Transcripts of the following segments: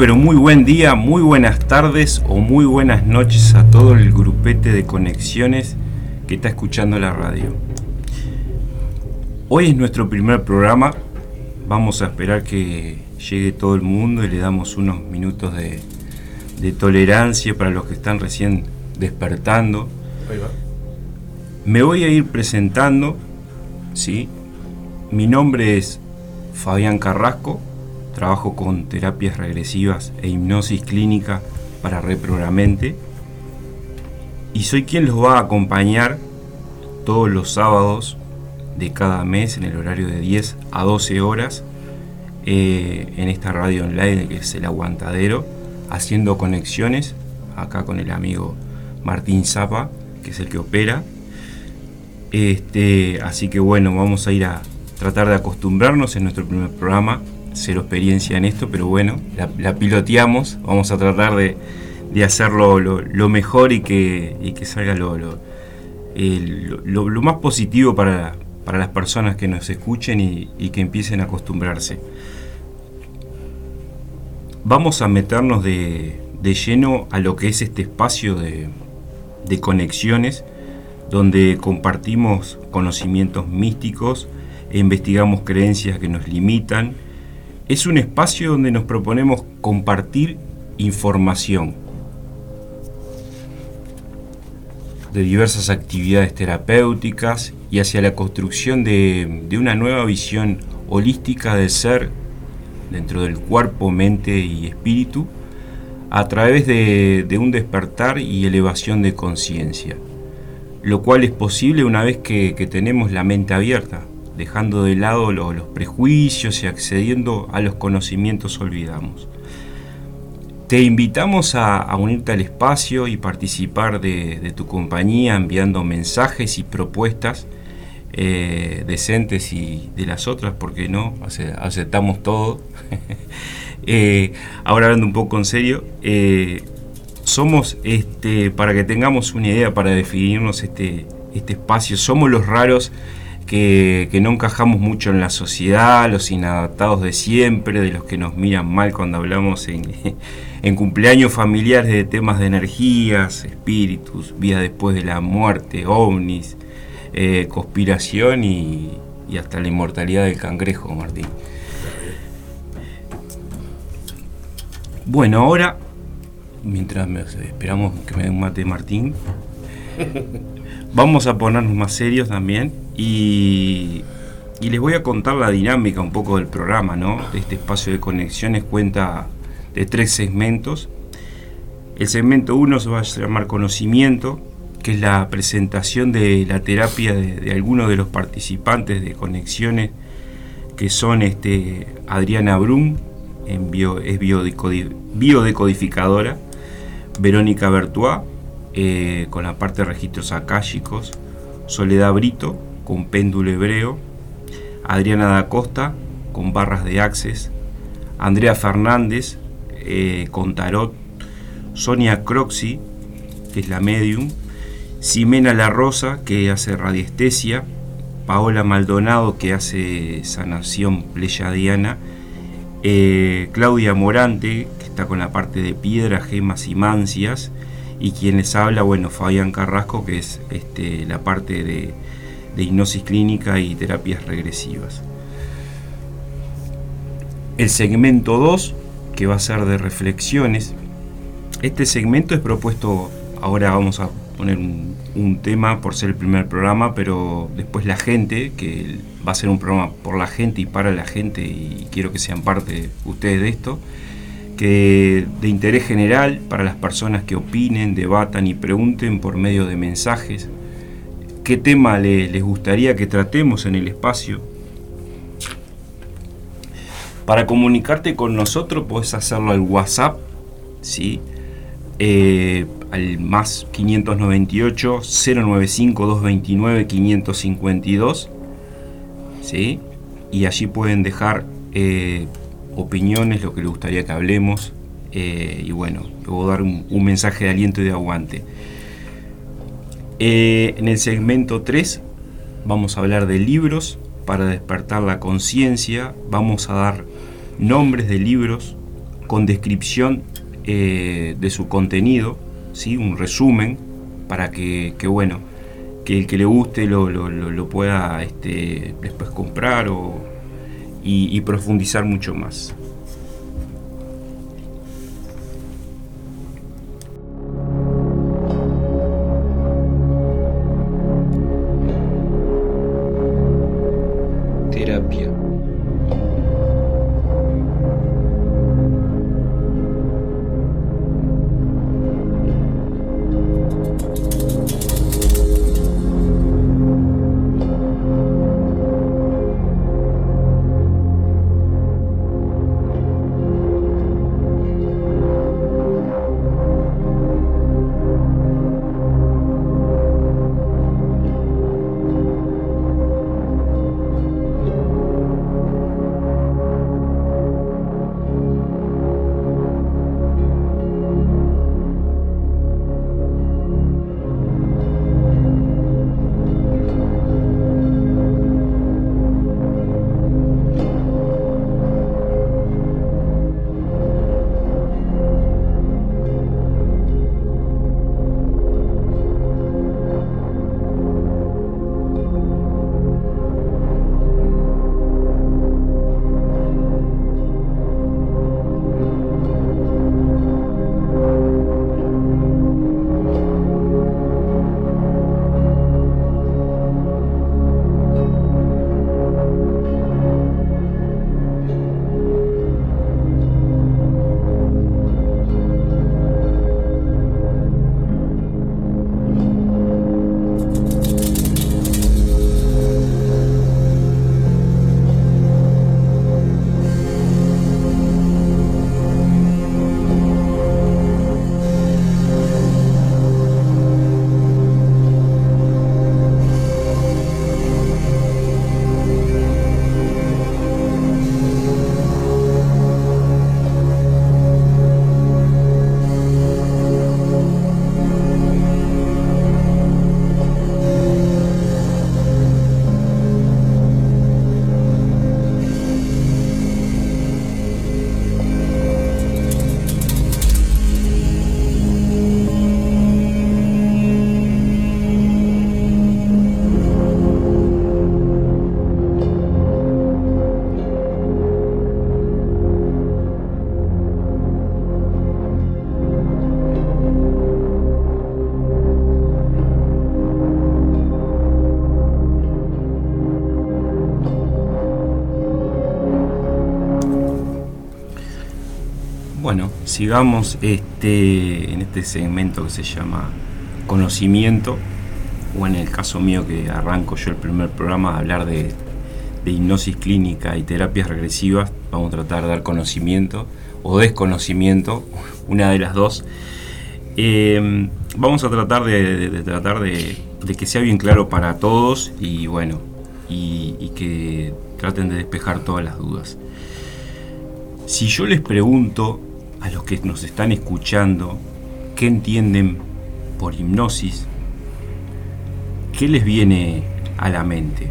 Pero muy buen día, muy buenas tardes o muy buenas noches a todo el grupete de conexiones que está escuchando la radio. Hoy es nuestro primer programa, vamos a esperar que llegue todo el mundo y le damos unos minutos de, tolerancia para los que están recién despertando. Me voy a ir presentando, ¿sí? Mi nombre es Fabián Carrasco, trabajo con terapias regresivas e hipnosis clínica para reprogramente y soy quien los va a acompañar todos los sábados de cada mes en el horario de 10 a 12 horas eh, en esta radio online que es el aguantadero haciendo conexiones acá con el amigo Martín Zapa que es el que opera. Este, así que bueno vamos a ir a tratar de acostumbrarnos en nuestro primer programa cero experiencia en esto, pero bueno, la, piloteamos, vamos a tratar de, hacerlo lo, mejor y que, que salga lo, lo, más positivo para, las personas que nos escuchen y, que empiecen a acostumbrarse. Vamos a meternos de, lleno a lo que es este espacio de, de conexiones, donde compartimos conocimientos místicos e investigamos creencias que nos limitan, es un espacio donde nos proponemos compartir información de diversas actividades terapéuticas y hacia la construcción de, una nueva visión holística del ser dentro del cuerpo, mente y espíritu a través de, un despertar y elevación de conciencia, lo cual es posible una vez que tenemos la mente abierta, dejando de lado los prejuicios y accediendo a los conocimientos olvidamos. Te invitamos a, unirte al espacio y participar de, tu compañía enviando mensajes y propuestas eh, decentes y de las otras, porque no, aceptamos todo. Eh, ahora hablando un poco en serio, eh, somos, este, para que tengamos una idea, para definirnos este, este espacio, somos los raros que, no encajamos mucho en la sociedad, los inadaptados de siempre, de los que nos miran mal cuando hablamos en, cumpleaños familiares de temas de energías, espíritus, vida después de la muerte, ovnis, eh, conspiración y, hasta la inmortalidad del cangrejo, Martín. Bueno, ahora, mientras esperamos que me dé un mate Martín, vamos a ponernos más serios también y, les voy a contar la dinámica un poco del programa, ¿no? Este espacio de conexiones cuenta de tres segmentos. El segmento 1 se va a llamar conocimiento, que es la presentación de la terapia de, algunos de los participantes de conexiones, que son este, Adriana Brum, bio, es biodecodificadora, Verónica Bertois, eh, con la parte de registros akáshicos, Soledad Brito, con péndulo hebreo, Adriana da Costa con barras de Access, Andrea Fernández eh, con tarot, Sonia Croxi, que es la medium, Ximena La Rosa, que hace radiestesia, Paola Maldonado, que hace sanación pleyadiana, eh, Claudia Morante, que está con la parte de piedra, gemas y mancias, y quien les habla, bueno, Fabián Carrasco, que es este, la parte de de hipnosis clínica y terapias regresivas. El segmento 2, que va a ser de reflexiones. Este segmento es propuesto, ahora vamos a poner un, tema por ser el primer programa, pero después la gente, que va a ser un programa por la gente y para la gente, y quiero que sean parte ustedes de esto, de interés general para las personas que opinen, debatan y pregunten por medio de mensajes, qué tema les gustaría que tratemos en el espacio. Para comunicarte con nosotros puedes hacerlo al WhatsApp, ¿sí? Eh, al más 598 095 229 552, ¿sí? Y allí pueden dejar eh, opiniones, lo que les gustaría que hablemos, eh, y bueno, luego dar un mensaje de aliento y de aguante. Eh, en el segmento 3 vamos a hablar de libros para despertar la conciencia, vamos a dar nombres de libros con descripción eh, de su contenido, ¿sí? un resumen, para que, bueno, que el que le guste lo, pueda este, después comprar y profundizar mucho más. Sigamos este, en este segmento que se llama conocimiento, o en el caso mío que arranco yo el primer programa a hablar de, hipnosis clínica y terapias regresivas, vamos a tratar de dar conocimiento o desconocimiento, una de las dos. Em, vamos a tratar de, tratar de, que sea bien claro para todos y bueno, y que traten de despejar todas las dudas. Si yo les pregunto a los que nos están escuchando qué entienden por hipnosis, qué les viene a la mente.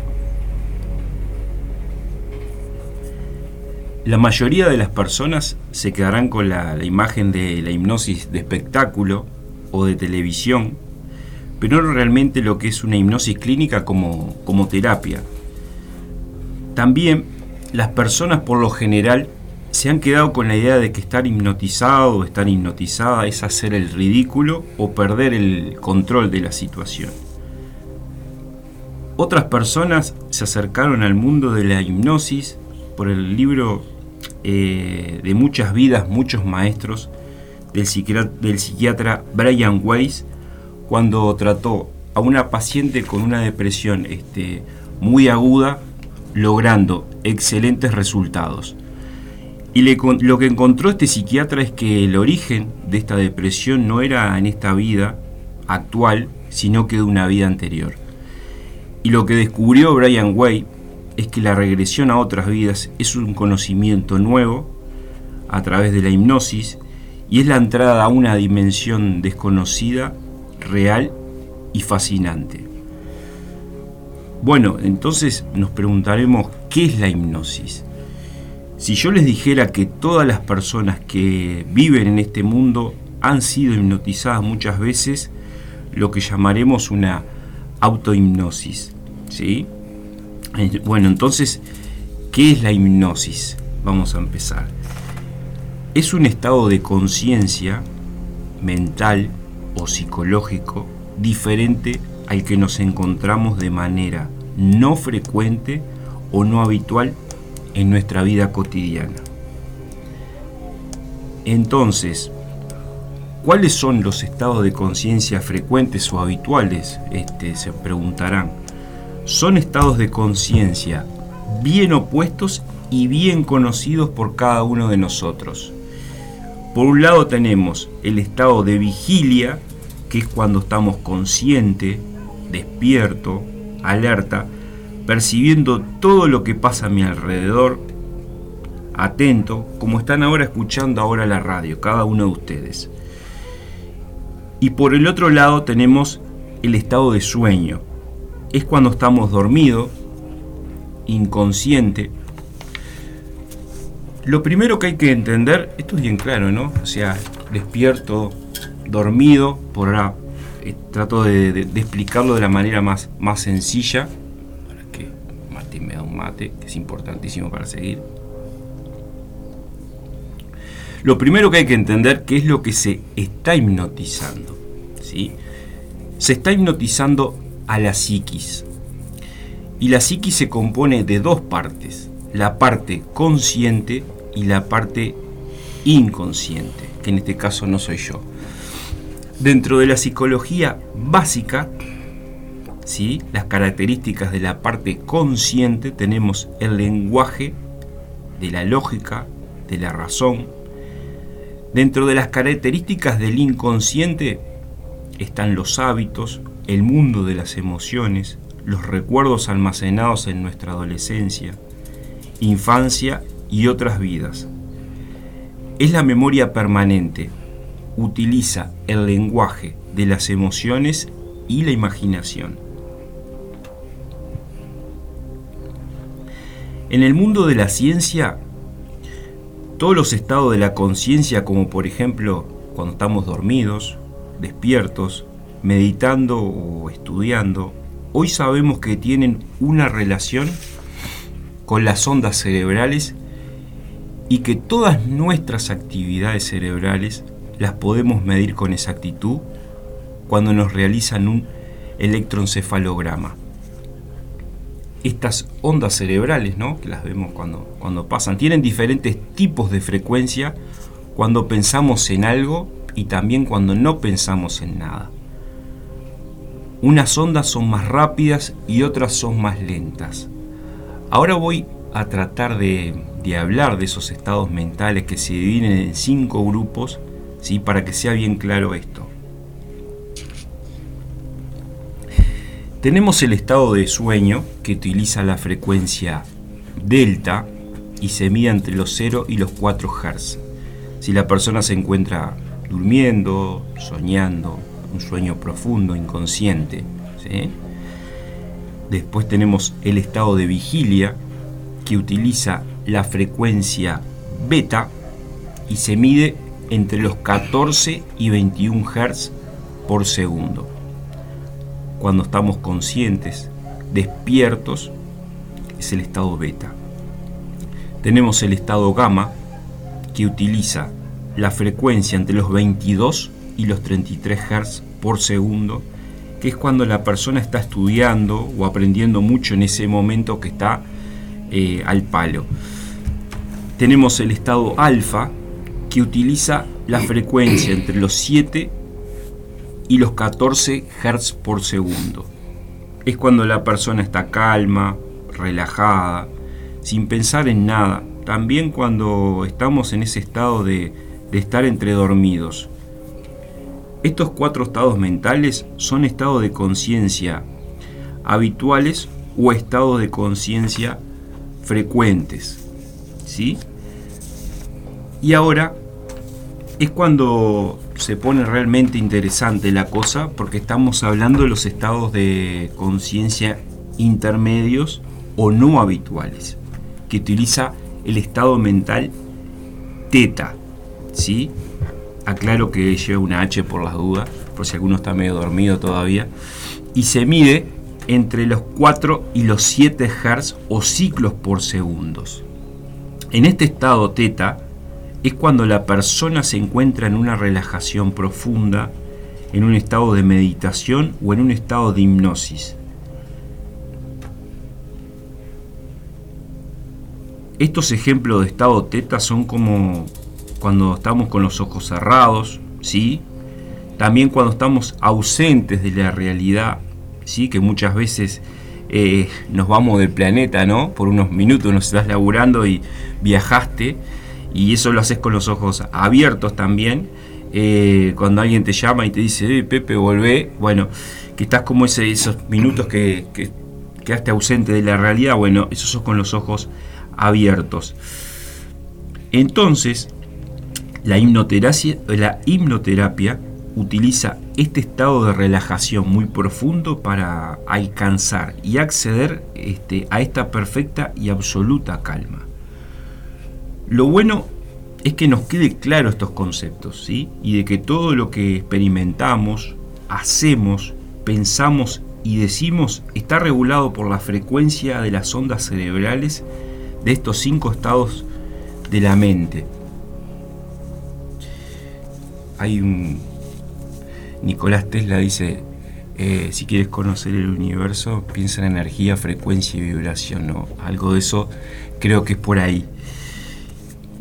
La mayoría de las personas se quedarán con la, imagen de la hipnosis de espectáculo o de televisión, pero no realmente lo que es una hipnosis clínica como, como terapia. También las personas por lo general se han quedado con la idea de que estar hipnotizado o estar hipnotizada es hacer el ridículo o perder el control de la situación. Otras personas se acercaron al mundo de la hipnosis por el libro eh, de muchas vidas, muchos maestros del psiquiatra, Brian Weiss cuando trató a una paciente con una depresión este, muy aguda, logrando excelentes resultados. Y lo que encontró este psiquiatra es que el origen de esta depresión no era en esta vida actual, sino que de una vida anterior. Y lo que descubrió Brian Way es que la regresión a otras vidas es un conocimiento nuevo a través de la hipnosis y es la entrada a una dimensión desconocida, real y fascinante. Bueno, entonces nos preguntaremos qué es la hipnosis. Si yo les dijera que todas las personas que viven en este mundo han sido hipnotizadas muchas veces, lo que llamaremos una autohipnosis, ¿sí? Bueno, entonces, ¿qué es la hipnosis? Vamos a empezar. Es un estado de conciencia mental o psicológico diferente al que nos encontramos de manera no frecuente o no habitual en nuestra vida cotidiana. Entonces, ¿cuáles son los estados de conciencia frecuentes o habituales? Este, se preguntarán. Son estados de conciencia bien opuestos y bien conocidos por cada uno de nosotros. Por un lado tenemos el estado de vigilia, que es cuando estamos consciente, despierto, alerta, percibiendo todo lo que pasa a mi alrededor, atento, como están ahora escuchando ahora la radio, cada uno de ustedes. Y por el otro lado tenemos el estado de sueño. Es cuando estamos dormidos, inconsciente. Lo primero que hay que entender, esto es bien claro, ¿no? O sea, despierto, dormido, por ahora eh, trato de, explicarlo de la manera más, más sencilla que es importantísimo para seguir. Lo primero que hay que entender qué es lo que se está hipnotizando. ¿sí? Se está hipnotizando a la psiquis. Y la psiquis se compone de dos partes, la parte consciente y la parte inconsciente, que en este caso no soy yo. Dentro de la psicología básica las características de la parte consciente, tenemos el lenguaje de la lógica, de la razón. Dentro de las características del inconsciente están los hábitos, el mundo de las emociones, los recuerdos almacenados en nuestra adolescencia, infancia y otras vidas. Es la memoria permanente. Utiliza el lenguaje de las emociones y la imaginación. En el mundo de la ciencia, todos los estados de la conciencia, como por ejemplo cuando estamos dormidos, despiertos, meditando o estudiando, hoy sabemos que tienen una relación con las ondas cerebrales y que todas nuestras actividades cerebrales las podemos medir con exactitud cuando nos realizan un electroencefalograma estas ondas cerebrales, ¿no? que las vemos cuando, cuando pasan, tienen diferentes tipos de frecuencia cuando pensamos en algo y también cuando no pensamos en nada. Unas ondas son más rápidas y otras son más lentas. Ahora voy a tratar de, de hablar de esos estados mentales que se dividen en cinco grupos, ¿sí? para que sea bien claro esto. Tenemos el estado de sueño que utiliza la frecuencia delta y se mide entre los 0 y los 4 Hz. Si la persona se encuentra durmiendo, soñando, un sueño profundo, inconsciente. Después tenemos el estado de vigilia que utiliza la frecuencia beta y se mide entre los 14 y 21 Hz por segundo cuando estamos conscientes, despiertos, es el estado beta. Tenemos el estado gamma, que utiliza la frecuencia entre los 22 y los 33 Hz por segundo, que es cuando la persona está estudiando o aprendiendo mucho en ese momento que está eh, al palo. Tenemos el estado alfa, que utiliza la frecuencia entre los 7 y los 14 Hz por segundo. Es cuando la persona está calma, relajada, sin pensar en nada. También cuando estamos en ese estado de, de estar entre dormidos. Estos cuatro estados mentales son estados de conciencia habituales o estados de conciencia frecuentes. ¿Sí? Y ahora es cuando se pone realmente interesante la cosa porque estamos hablando de los estados de conciencia intermedios o no habituales, que utiliza el estado mental teta, ¿sí? Aclaro que lleva una H por las dudas, por si alguno está medio dormido todavía. Y se mide entre los 4 y los 7 Hz o ciclos por segundos. En este estado teta es cuando la persona se encuentra en una relajación profunda, en un estado de meditación o en un estado de hipnosis. Estos ejemplos de estado teta son como cuando estamos con los ojos cerrados, ¿sí? También cuando estamos ausentes de la realidad, ¿sí? Que muchas veces eh, nos vamos del planeta, ¿no? Por unos minutos nos estás laburando y viajaste y eso lo haces con los ojos abiertos también. Eh, cuando alguien te llama y te dice, Pepe, volvé, bueno, que estás como esos minutos que, que quedaste ausente de la realidad, bueno, esos son con los ojos abiertos. Entonces, la hipnoterapia, la hipnoterapia utiliza este estado de relajación muy profundo para alcanzar y acceder este, a esta perfecta y absoluta calma. Lo bueno es que nos quede claro estos conceptos, ¿sí? Y de que todo lo que experimentamos, hacemos, pensamos y decimos está regulado por la frecuencia de las ondas cerebrales de estos cinco estados de la mente. Hay un... Nicolás Tesla dice, eh, si quieres conocer el universo, piensa en energía, frecuencia y vibración, ¿no? Algo de eso creo que es por ahí.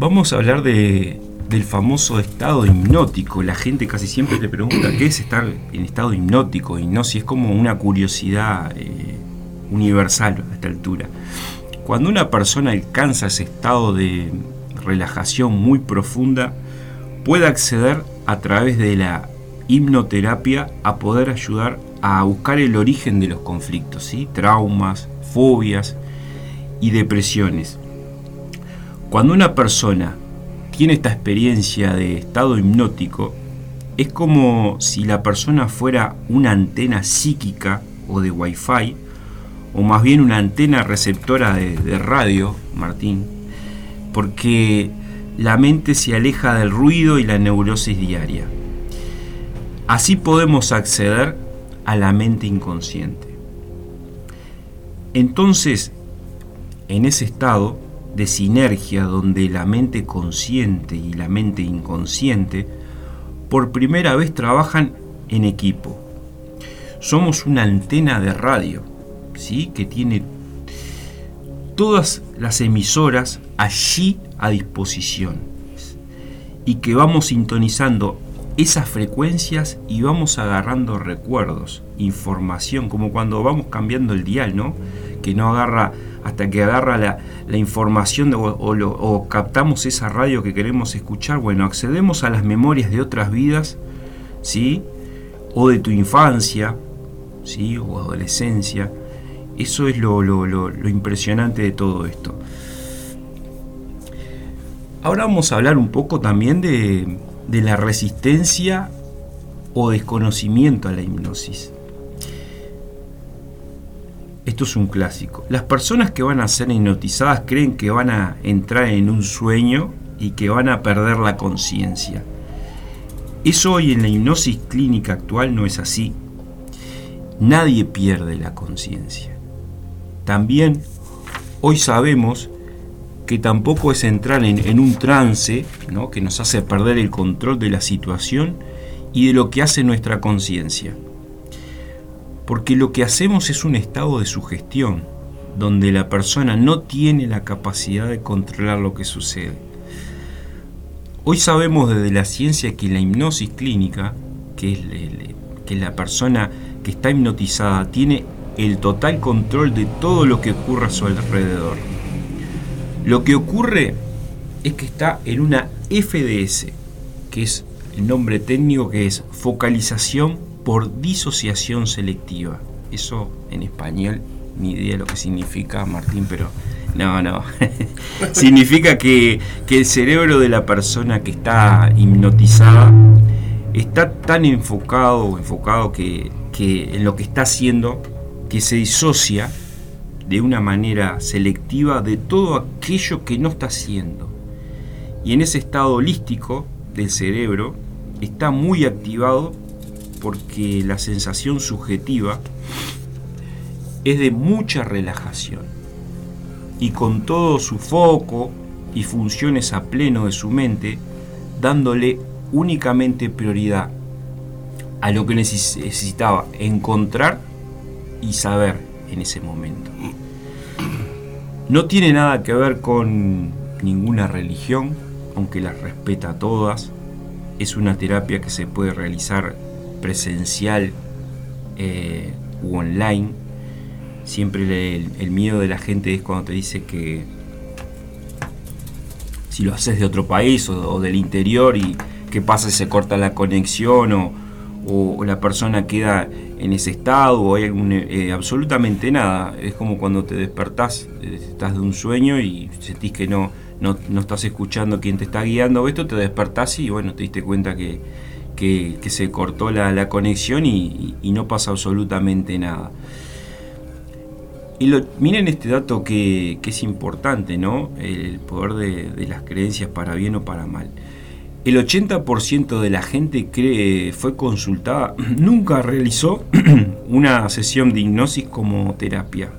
Vamos a hablar de, del famoso estado hipnótico. La gente casi siempre te pregunta qué es estar en estado hipnótico y no si es como una curiosidad eh, universal a esta altura. Cuando una persona alcanza ese estado de relajación muy profunda, puede acceder a través de la hipnoterapia a poder ayudar a buscar el origen de los conflictos, ¿sí? traumas, fobias y depresiones. Cuando una persona tiene esta experiencia de estado hipnótico, es como si la persona fuera una antena psíquica o de wifi o más bien una antena receptora de, radio, Martín, porque la mente se aleja del ruido y la neurosis diaria. Así podemos acceder a la mente inconsciente. Entonces, en ese estado de sinergia donde la mente consciente y la mente inconsciente por primera vez trabajan en equipo. Somos una antena de radio que tiene todas las emisoras allí a disposición y que vamos sintonizando esas frecuencias y vamos agarrando recuerdos, información, como cuando vamos cambiando el dial, ¿no? Que no agarra hasta que agarra la, información o, o, captamos esa radio que queremos escuchar. Bueno, accedemos a las memorias de otras vidas, ¿sí? O de tu infancia, ¿sí? O adolescencia eso es lo, impresionante de todo esto. Ahora vamos a hablar un poco también de, de la resistencia o desconocimiento a la hipnosis. Esto es un clásico. Las personas que van a ser hipnotizadas creen que van a entrar en un sueño y que van a perder la conciencia. Eso hoy en la hipnosis clínica actual no es así. Nadie pierde la conciencia. También hoy sabemos que tampoco es entrar en, un trance ¿no? que nos hace perder el control de la situación y de lo que hace nuestra conciencia. Porque lo que hacemos es un estado de sugestión, donde la persona no tiene la capacidad de controlar lo que sucede. Hoy sabemos desde la ciencia que la hipnosis clínica, que es que la persona que está hipnotizada tiene el total control de todo lo que ocurre a su alrededor. Lo que ocurre es que está en una FDS, que es el nombre técnico que es focalización por disociación selectiva. Eso en español, ni idea de lo que significa, Martín, pero no, no. significa que, que el cerebro de la persona que está hipnotizada está tan enfocado, enfocado que, que en lo que está haciendo que se disocia de una manera selectiva de todo aquello que no está haciendo. Y en ese estado holístico del cerebro está muy activado porque la sensación subjetiva es de mucha relajación. Y con todo su foco y funciones a pleno de su mente, dándole únicamente prioridad a lo que necesitaba encontrar y saber en ese momento. No tiene nada que ver con ninguna religión, aunque las respeta todas. Es una terapia que se puede realizar presencial eh, u online. Siempre el, miedo de la gente es cuando te dice que si lo haces de otro país o, del interior y qué pasa si se corta la conexión o, o la persona queda en ese estado o hay algún, eh, absolutamente nada. Es como cuando te despertás, eh, estás de un sueño y sentís que no, no, estás escuchando quién te está guiando esto, te despertás y bueno, te diste cuenta que, que, se cortó la, conexión y, no pasa absolutamente nada. Y lo, miren este dato que, es importante, ¿no? El poder de, de las creencias para bien o para mal. El 80% de la gente que fue consultada nunca realizó una sesión de hipnosis como terapia,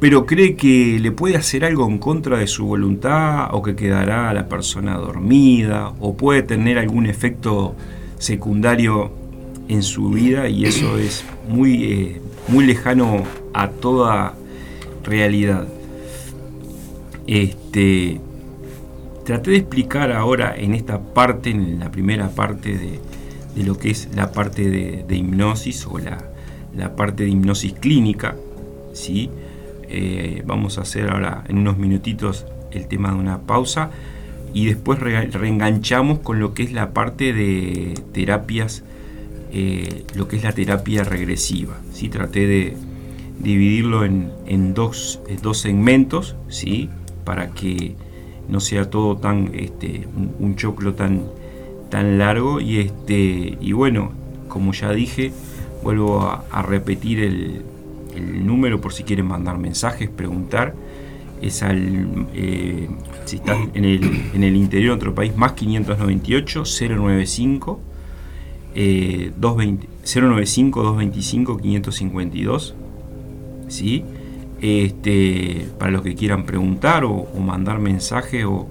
pero cree que le puede hacer algo en contra de su voluntad o que quedará la persona dormida o puede tener algún efecto secundario en su vida y eso es muy, eh, muy lejano a toda realidad. Este, traté de explicar ahora en esta parte, en la primera parte de, lo que es la parte de, hipnosis o la, parte de hipnosis clínica. ¿sí? Eh, vamos a hacer ahora en unos minutitos el tema de una pausa y después reenganchamos con lo que es la parte de terapias, eh, lo que es la terapia regresiva. ¿sí? Traté de dividirlo en, dos, dos segmentos ¿sí? para que no sea todo tan este, un, choclo tan, tan largo y este y bueno como ya dije vuelvo a, repetir el, número por si quieren mandar mensajes preguntar es al eh, si están en el, en el interior de otro país más 598 095 220, 095 225 552 ¿sí? este, para los que quieran preguntar o, mandar mensaje o,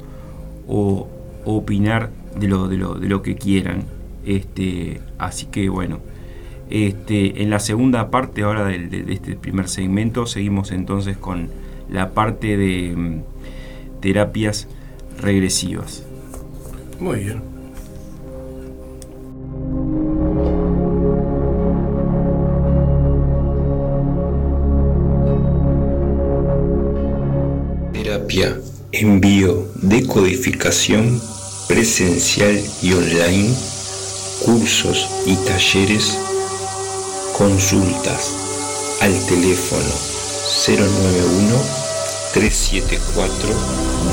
opinar de lo, de, lo, de lo, que quieran. Este, así que bueno, este, en la segunda parte ahora de, este primer segmento seguimos entonces con la parte de mm, terapias regresivas. Muy bien. envío, decodificación presencial y online, cursos y talleres, consultas al teléfono 091 374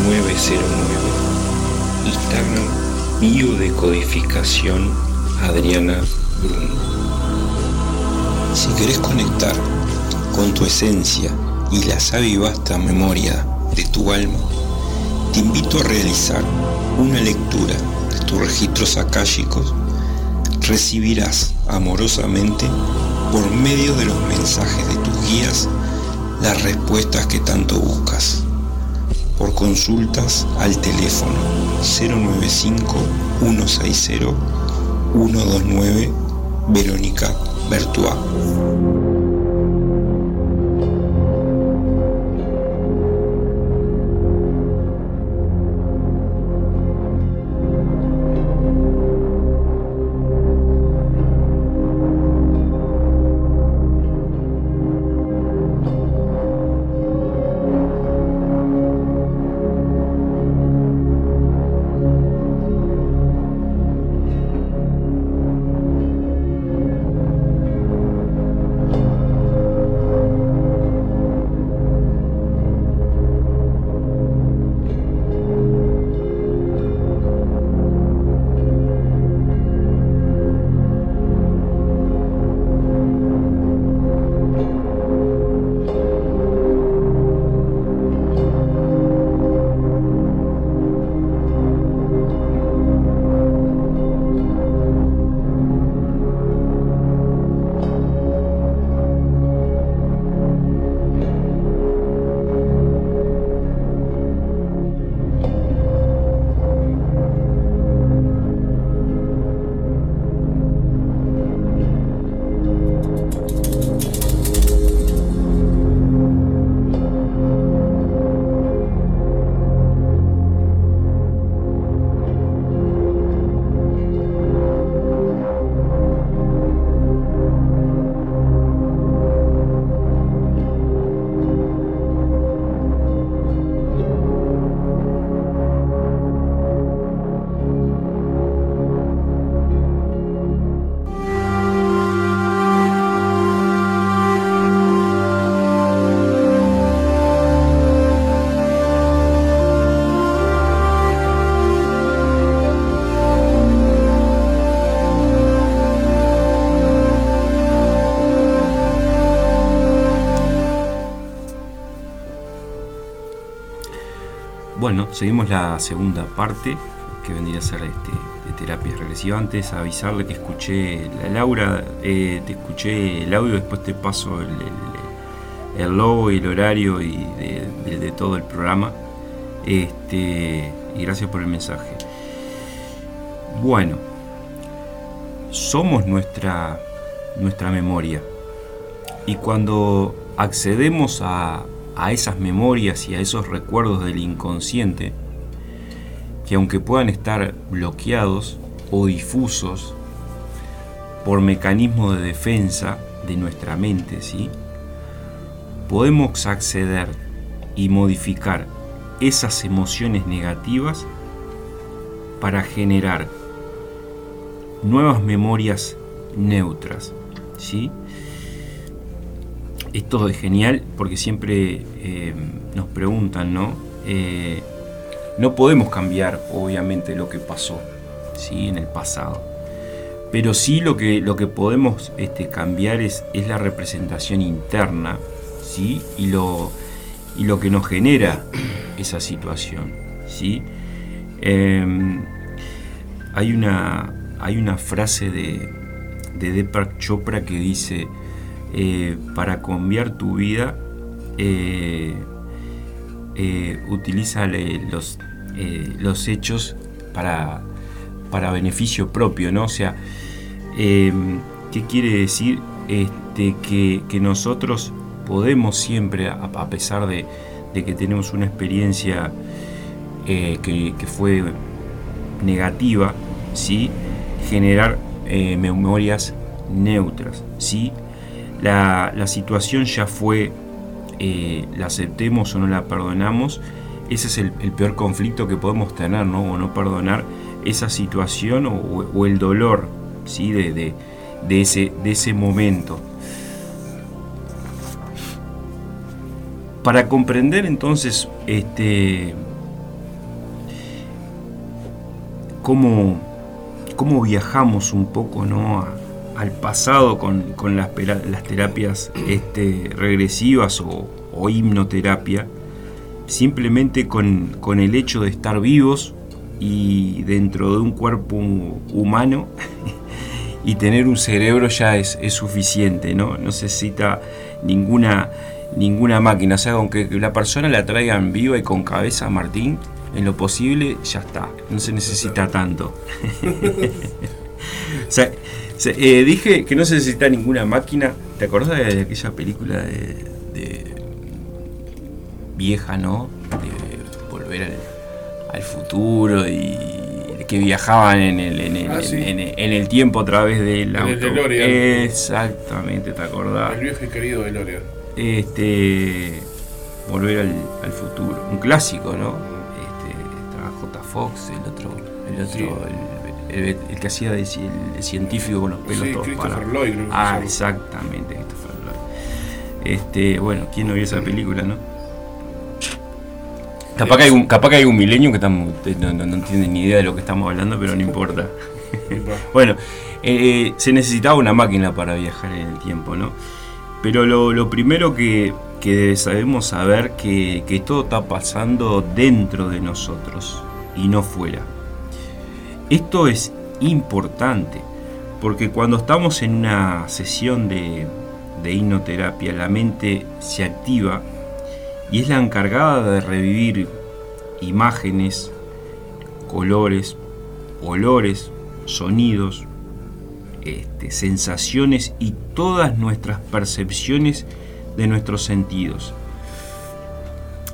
909 Instagram biodecodificación Adriana Bruno. Si querés conectar con tu esencia y la sabe y vasta memoria de tu alma, te invito a realizar una lectura de tus registros akáshicos. Recibirás amorosamente, por medio de los mensajes de tus guías, las respuestas que tanto buscas. Por consultas al teléfono 095 160 129 Verónica Bertua. Seguimos la segunda parte, que vendría a ser este, de terapias regresivas. Antes avisarle que escuché, la Laura, eh, te escuché el audio, después te paso el, el, logo y el horario y de, todo el programa. Este, y gracias por el mensaje. Bueno, somos nuestra, nuestra memoria. Y cuando accedemos a, a esas memorias y a esos recuerdos del inconsciente, que aunque puedan estar bloqueados o difusos por mecanismos de defensa de nuestra mente, ¿sí? podemos acceder y modificar esas emociones negativas para generar nuevas memorias neutras. ¿sí? Esto es genial porque siempre eh, nos preguntan, ¿no? Eh, no podemos cambiar, obviamente, lo que pasó ¿sí? en el pasado. Pero sí lo que, lo que podemos este, cambiar es, es, la representación interna ¿sí? y, lo, y lo que nos genera esa situación. ¿sí? Em, hay, una, hay una frase de, de Deepak Chopra que dice, eh, para cambiar tu vida, eh, eh, utiliza los, los hechos para, para beneficio propio, ¿no? O sea, ¿qué quiere decir? Este, que, nosotros podemos siempre, a, pesar de, que tenemos una experiencia que, fue negativa, ¿sí? generar memorias neutras, ¿sí? La, situación ya fue, eh, la aceptemos o no la perdonamos, ese es el, peor conflicto que podemos tener, ¿no? O no perdonar esa situación o, el dolor, ¿sí? De, ese, de ese momento. Para comprender entonces este, cómo, cómo viajamos un poco ¿no? Al pasado con, las, terapias este, regresivas o, hipnoterapia, simplemente con, el hecho de estar vivos y dentro de un cuerpo humano y tener un cerebro ya es, suficiente, ¿no? necesita ninguna, ninguna máquina. O sea, aunque la persona la traigan viva y con cabeza, Martín, en lo posible ya está, no se necesita tanto. o sea, eh, dije que no se necesita ninguna máquina. ¿Te acordás de aquella película de, vieja, no? De volver al, futuro y que viajaban en el, en el, ah, tiempo a través del auto. Exactamente, ¿te acordás? El viejo y querido DeLorean. Este, volver al, futuro. Un clásico, ¿no? Este, estaba J. Fox, el otro, el otro, el, que hacía de, el, científico con los pelos todos Christopher Lloyd, Ah, exactamente, Christopher Lloyd. Este, bueno, ¿quién no vio esa película, no? Capaz que, hay un, capaz que hay un milenio que no, entiende ni idea de lo que estamos hablando, pero no importa. bueno, eh, se necesitaba una máquina para viajar en el tiempo, ¿no? Pero lo, primero que, que debemos saber que, que todo está pasando dentro de nosotros y no fuera. Esto es importante porque cuando estamos en una sesión de, de hipnoterapia, la mente se activa y es la encargada de revivir imágenes, colores, olores, sonidos, este, sensaciones y todas nuestras percepciones de nuestros sentidos.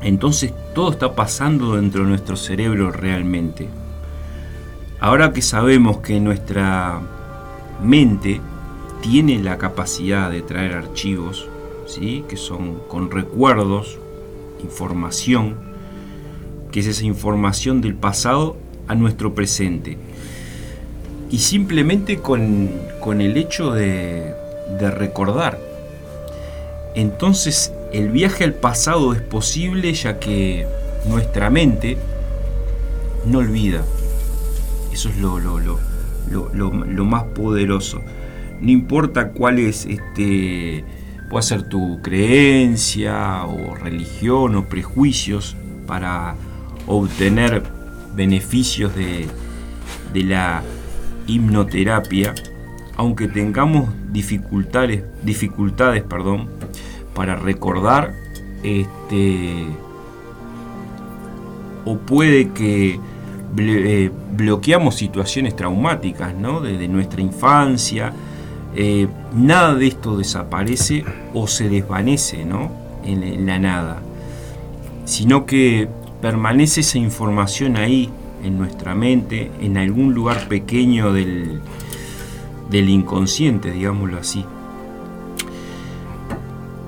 Entonces todo está pasando dentro de nuestro cerebro realmente. Ahora que sabemos que nuestra mente tiene la capacidad de traer archivos, ¿sí? que son con recuerdos, información, que es esa información del pasado a nuestro presente. Y simplemente con, el hecho de, de recordar. Entonces el viaje al pasado es posible ya que nuestra mente no olvida. Eso es lo, lo, lo, más poderoso. No importa cuál es, este, puede ser tu creencia o religión o prejuicios para obtener beneficios de, de la hipnoterapia, aunque tengamos dificultades, dificultades perdón, para recordar, este, o puede que eh, bloqueamos situaciones traumáticas ¿no? desde nuestra infancia. Eh, nada de esto desaparece o se desvanece ¿no? en, la nada, sino que permanece esa información ahí en nuestra mente, en algún lugar pequeño del, del inconsciente, digámoslo así.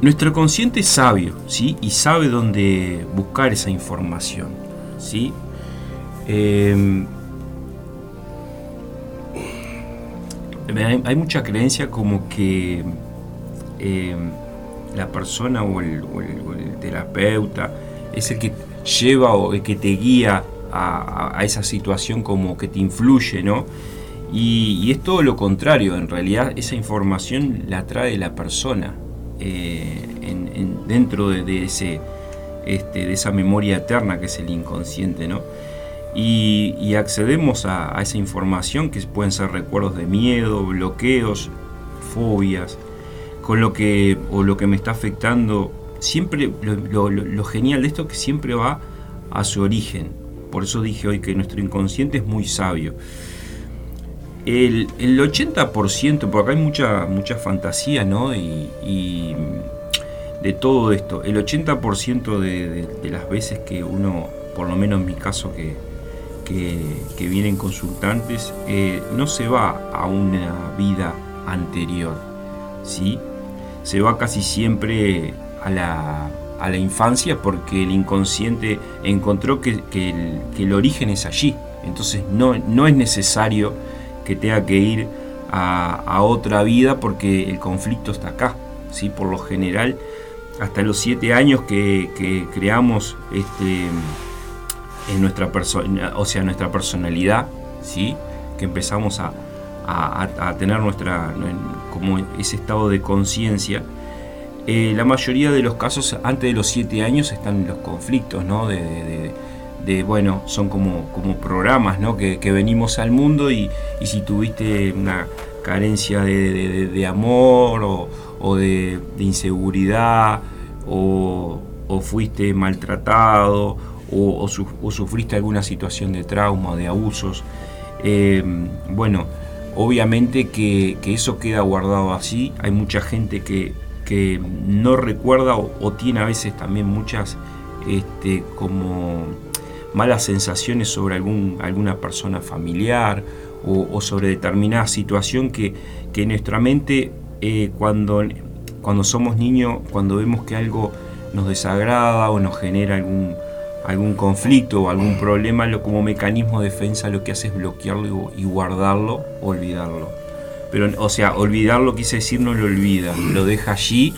Nuestro consciente es sabio, ¿sí? Y sabe dónde buscar esa información, ¿sí? Em, hay, mucha creencia como que em, la persona o el, terapeuta es el que lleva o el que te guía a, esa situación como que te influye, ¿no? Y, es todo lo contrario, en realidad esa información la trae la persona eh, dentro de, ese, este, de esa memoria eterna que es el inconsciente, ¿no? Y, accedemos a, esa información que pueden ser recuerdos de miedo, bloqueos, fobias, con lo que, o lo que me está afectando. Siempre lo, genial de esto es que siempre va a su origen. Por eso dije hoy que nuestro inconsciente es muy sabio. El, 80%, porque acá hay mucha, fantasía, ¿no? Y, de todo esto, el 80% de las veces que uno, por lo menos en mi caso que, que, vienen consultantes, eh, no se va a una vida anterior, ¿sí? Se va casi siempre a la, a la infancia porque el inconsciente encontró que, el, origen es allí. Entonces no, no es necesario que tenga que ir a, otra vida porque el conflicto está acá. ¿sí? Por lo general, hasta los siete años que, que creamos este, en nuestra persona, o sea, nuestra personalidad, ¿sí? que empezamos a, tener nuestra, como ese estado de conciencia, eh, la mayoría de los casos antes de los siete años están los conflictos, ¿no? De, bueno, son como, como programas, ¿no? Que, venimos al mundo y, si tuviste una carencia de, amor o, de, inseguridad o, o fuiste maltratado o, sufriste alguna situación de trauma o de abusos, eh, bueno, obviamente que, eso queda guardado así. Hay mucha gente que, no recuerda o, tiene a veces también muchas este, como malas sensaciones sobre algún, alguna persona familiar o, sobre determinada situación que, que en nuestra mente eh, cuando, cuando somos niños, cuando vemos que algo nos desagrada o nos genera algún, algún conflicto o algún problema, lo, como mecanismo de defensa lo que hace es bloquearlo y, guardarlo, olvidarlo. Pero, o sea, olvidarlo quise decir no lo olvida, lo deja allí.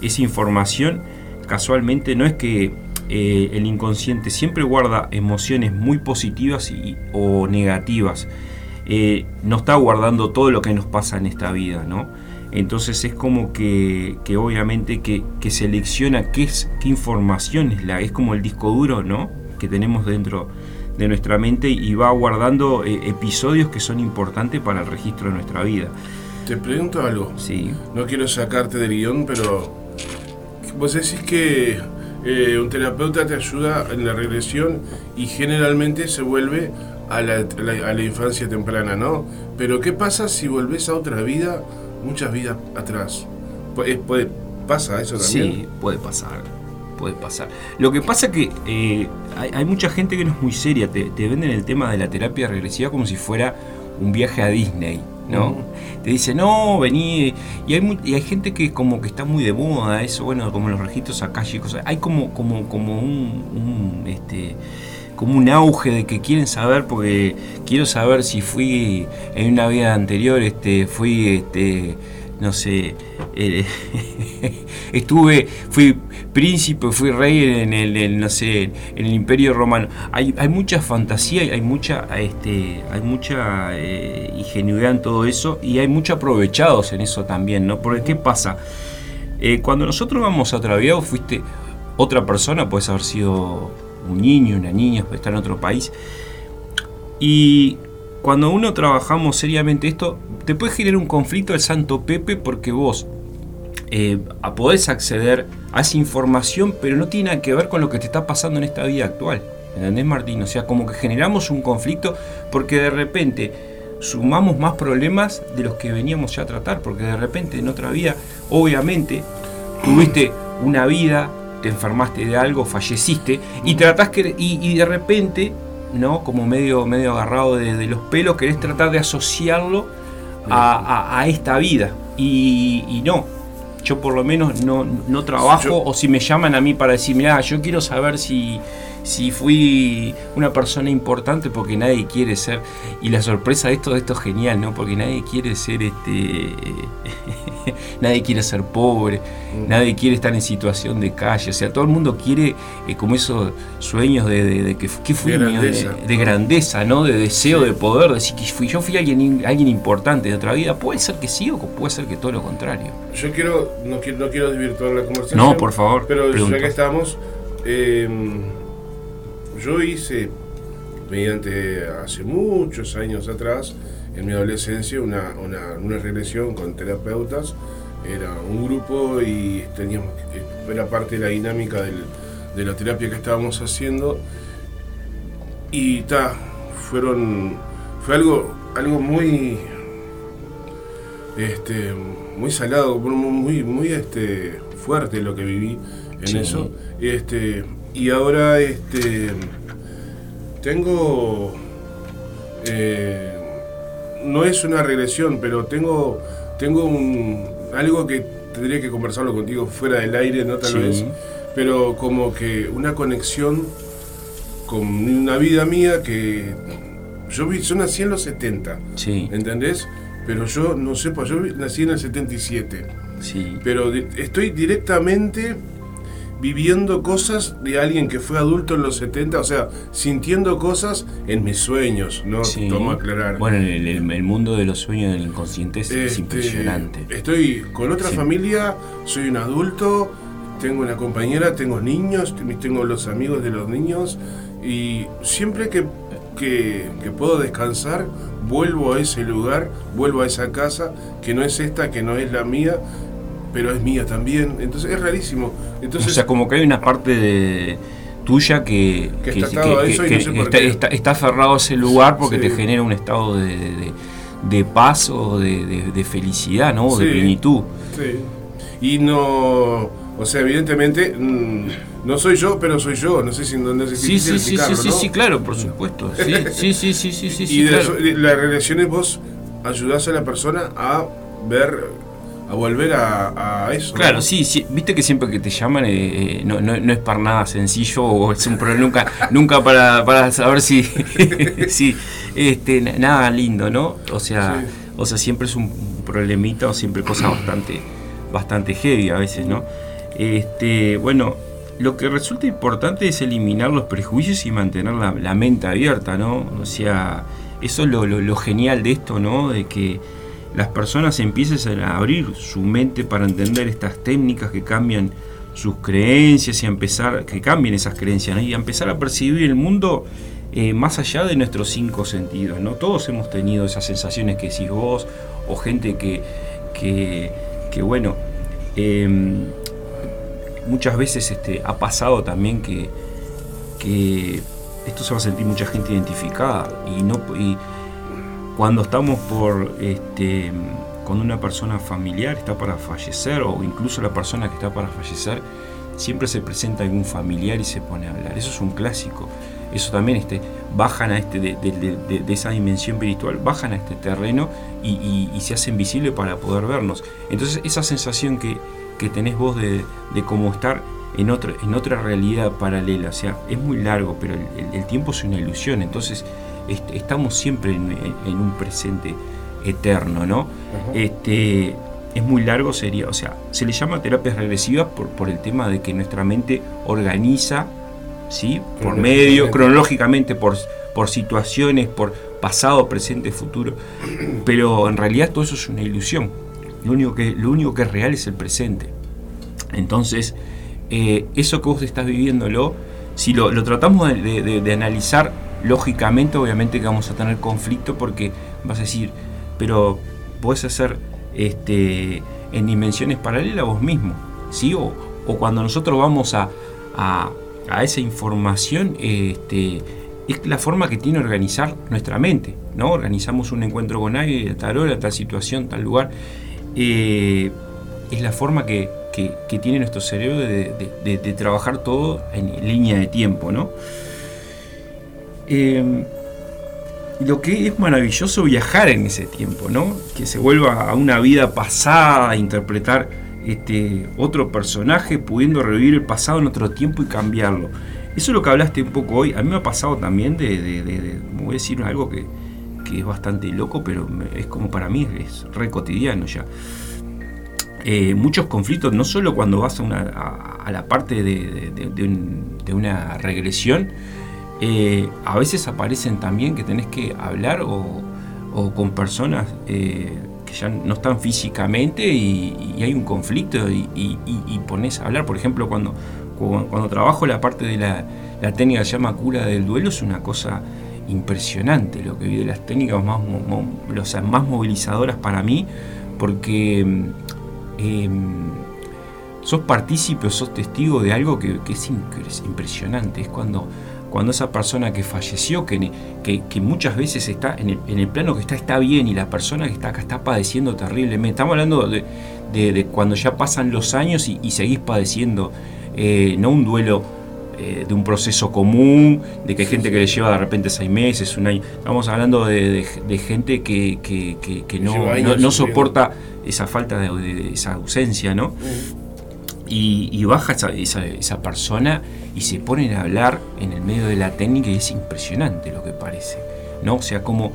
Esa información casualmente no es que eh, el inconsciente siempre guarda emociones muy positivas y, o negativas. Eh, no está guardando todo lo que nos pasa en esta vida, ¿no? Entonces es como que, obviamente que, selecciona qué, es, qué información es la, es como el disco duro, ¿no? Que tenemos dentro de nuestra mente y va guardando eh, episodios que son importantes para el registro de nuestra vida. Te pregunto algo. Sí. No quiero sacarte del guion, pero vos decís que eh, un terapeuta te ayuda en la regresión y generalmente se vuelve a la, a la infancia temprana, ¿no? Pero ¿qué pasa si volvés a otra vida? Muchas vidas atrás. ¿Puede, ¿Pasa eso también? Sí, puede pasar. Puede pasar. Lo que pasa que eh, hay, mucha gente que no es muy seria. Te, venden el tema de la terapia regresiva como si fuera un viaje a Disney. ¿no? Te dice, no, vení. Y hay, y hay gente que como que está muy de moda eso, bueno, como los registros acá y cosas. Hay como, como, como un, este, como un auge de que quieren saber porque quiero saber si fui en una vida anterior este fui este no sé eh, estuve fui príncipe fui rey en el, no sé en el imperio romano. Hay, hay mucha fantasía hay mucha este hay mucha eh, ingenuidad en todo eso y hay mucho aprovechados en eso también no porque qué pasa eh, cuando nosotros vamos a otra vida fuiste otra persona puedes haber sido un niño, una niña, puede estar en otro país. Y cuando uno trabajamos seriamente esto, te puede generar un conflicto el Santo Pepe porque vos eh, podés acceder a esa información, pero no tiene nada que ver con lo que te está pasando en esta vida actual. ¿Entendés, Martín? O sea, como que generamos un conflicto porque de repente sumamos más problemas de los que veníamos ya a tratar, porque de repente en otra vida, obviamente, tuviste una vida, te enfermaste de algo, falleciste, y tratás que, y, de repente, ¿no? Como medio, medio agarrado de, los pelos, querés tratar de asociarlo a, esta vida. Y, no, yo por lo menos no, no trabajo, o si me llaman a mí para decir, mira, yo quiero saber si si fui una persona importante porque nadie quiere ser y la sorpresa de esto de esto es genial no porque nadie quiere ser este nadie quiere ser pobre mm. nadie quiere estar en situación de calle o sea todo el mundo quiere eh, como esos sueños de, que ¿qué fui de grandeza, de, grandeza no de deseo de poder decir que fui yo fui alguien alguien importante de otra vida puede ser que sí o puede ser que todo lo contrario. Yo quiero no quiero no quiero desvirtuar la conversación no por favor pero ya que estamos eh, yo hice, mediante hace muchos años atrás, en mi adolescencia, una, una, regresión con terapeutas. Era un grupo y teníamos, era parte de la dinámica de la terapia que estábamos haciendo. Y ta, fueron, fue algo, algo muy, este, muy salado, muy, muy este, fuerte lo que viví en eso. Este, y ahora este, tengo... Eh, no es una regresión, pero tengo, tengo un, algo que tendría que conversarlo contigo fuera del aire, ¿no? Tal vez. Pero como que una conexión con una vida mía que... Yo, vi, yo nací en los 70, sí. ¿entendés? Pero yo no sé, pues yo nací en el 77. Sí. Pero estoy directamente viviendo cosas de alguien que fue adulto en los 70, o sea, sintiendo cosas en mis sueños, ¿no? Sí. Tomo aclarar. Bueno, el, el, mundo de los sueños del inconsciente es, este, impresionante. Estoy con otra familia, soy un adulto, tengo una compañera, tengo niños, tengo los amigos de los niños, y siempre que, que, que puedo descansar, vuelvo a ese lugar, vuelvo a esa casa, que no es esta, que no es la mía, pero es mía también. Entonces es rarísimo. Entonces, o sea, como que hay una parte de tuya que, está, aferrado a ese lugar porque te genera un estado de, paz o de, felicidad, ¿no? de plenitud. Sí. Y no, o sea, evidentemente mm, no soy yo, pero soy yo. No sé si no sé sí, sí, sí, sí, sí, claro, por supuesto. Sí, sí, sí, sí, sí, Y de las relaciones vos ayudás a la persona a ver a volver a, eso. Claro, sí, sí, viste que siempre que te llaman eh, eh, no, no, es para nada sencillo o es un problema nunca, nunca para, para saber si, si este, nada lindo, ¿no? O sea, o sea, siempre es un problemita o siempre cosas bastante, bastante heavy a veces, ¿no? Este, bueno, lo que resulta importante es eliminar los prejuicios y mantener la, mente abierta, ¿no? O sea, eso es lo, lo genial de esto, ¿no? De que las personas empiecen a abrir su mente para entender estas técnicas que cambian sus creencias y empezar, que cambien esas creencias y a empezar a percibir el mundo eh, más allá de nuestros cinco sentidos. ¿no? Todos hemos tenido esas sensaciones que decís vos o gente que, que, bueno, em, muchas veces este, ha pasado también que, que esto se va a sentir mucha gente identificada y no... Y, cuando estamos por este, cuando una persona familiar está para fallecer o incluso la persona que está para fallecer siempre se presenta algún familiar y se pone a hablar. Eso es un clásico. Eso también este, bajan a este de, esa dimensión espiritual bajan a este terreno y, se hacen visibles para poder vernos. Entonces esa sensación que, que tenés vos de, cómo estar en, otro, en otra realidad paralela o sea es muy largo pero el tiempo es una ilusión. Entonces estamos siempre en, un presente eterno, ¿no? Este, es muy largo, sería, o sea, se le llama terapias regresivas por, por el tema de que nuestra mente organiza, ¿sí? Por medio, cronológicamente, por, por situaciones, por pasado, presente, futuro, pero en realidad todo eso es una ilusión. Lo único que, lo único que es real es el presente. Entonces, eh, eso que vos estás viviéndolo, si lo, tratamos de, analizar lógicamente, obviamente que vamos a tener conflicto porque vas a decir, pero puedes hacer este, en dimensiones paralelas vos mismo, ¿sí? O, cuando nosotros vamos a, a, esa información, este, es la forma que tiene organizar nuestra mente, ¿no? Organizamos un encuentro con alguien, tal hora, tal situación, tal lugar. Eh, es la forma que, tiene nuestro cerebro de, trabajar todo en línea de tiempo, ¿no? Eh, lo que es maravilloso viajar en ese tiempo, ¿no? Que se vuelva a una vida pasada, interpretar este, otro personaje, pudiendo revivir el pasado en otro tiempo y cambiarlo. Eso es lo que hablaste un poco hoy. A mí me ha pasado también de, voy a decir algo que, es bastante loco, pero es como para mí es re cotidiano ya. Eh, muchos conflictos, no solo cuando vas a, una, a, la parte de, una regresión, eh, a veces aparecen también que tenés que hablar o, con personas eh, que ya no están físicamente y, hay un conflicto y, y, pones a hablar, por ejemplo, cuando cuando, trabajo la parte de la, técnica que se llama cura del duelo, es una cosa impresionante lo que vi de las técnicas más, más movilizadoras para mí, porque em, sos partícipe, sos testigo de algo que, es, impresionante. Es cuando, cuando esa persona que falleció, que, que, muchas veces está en el, plano que está, está bien, y la persona que está acá está padeciendo terriblemente. Estamos hablando de, cuando ya pasan los años y, y seguís padeciendo eh, no un duelo eh, de un proceso común, de que hay gente que le lleva de repente seis meses, un año. Estamos hablando de, gente que, no, soporta esa falta de, esa ausencia, ¿no? Y, baja esa, persona y se ponen a hablar en el medio de la técnica y es impresionante lo que parece, ¿no? O sea, cómo,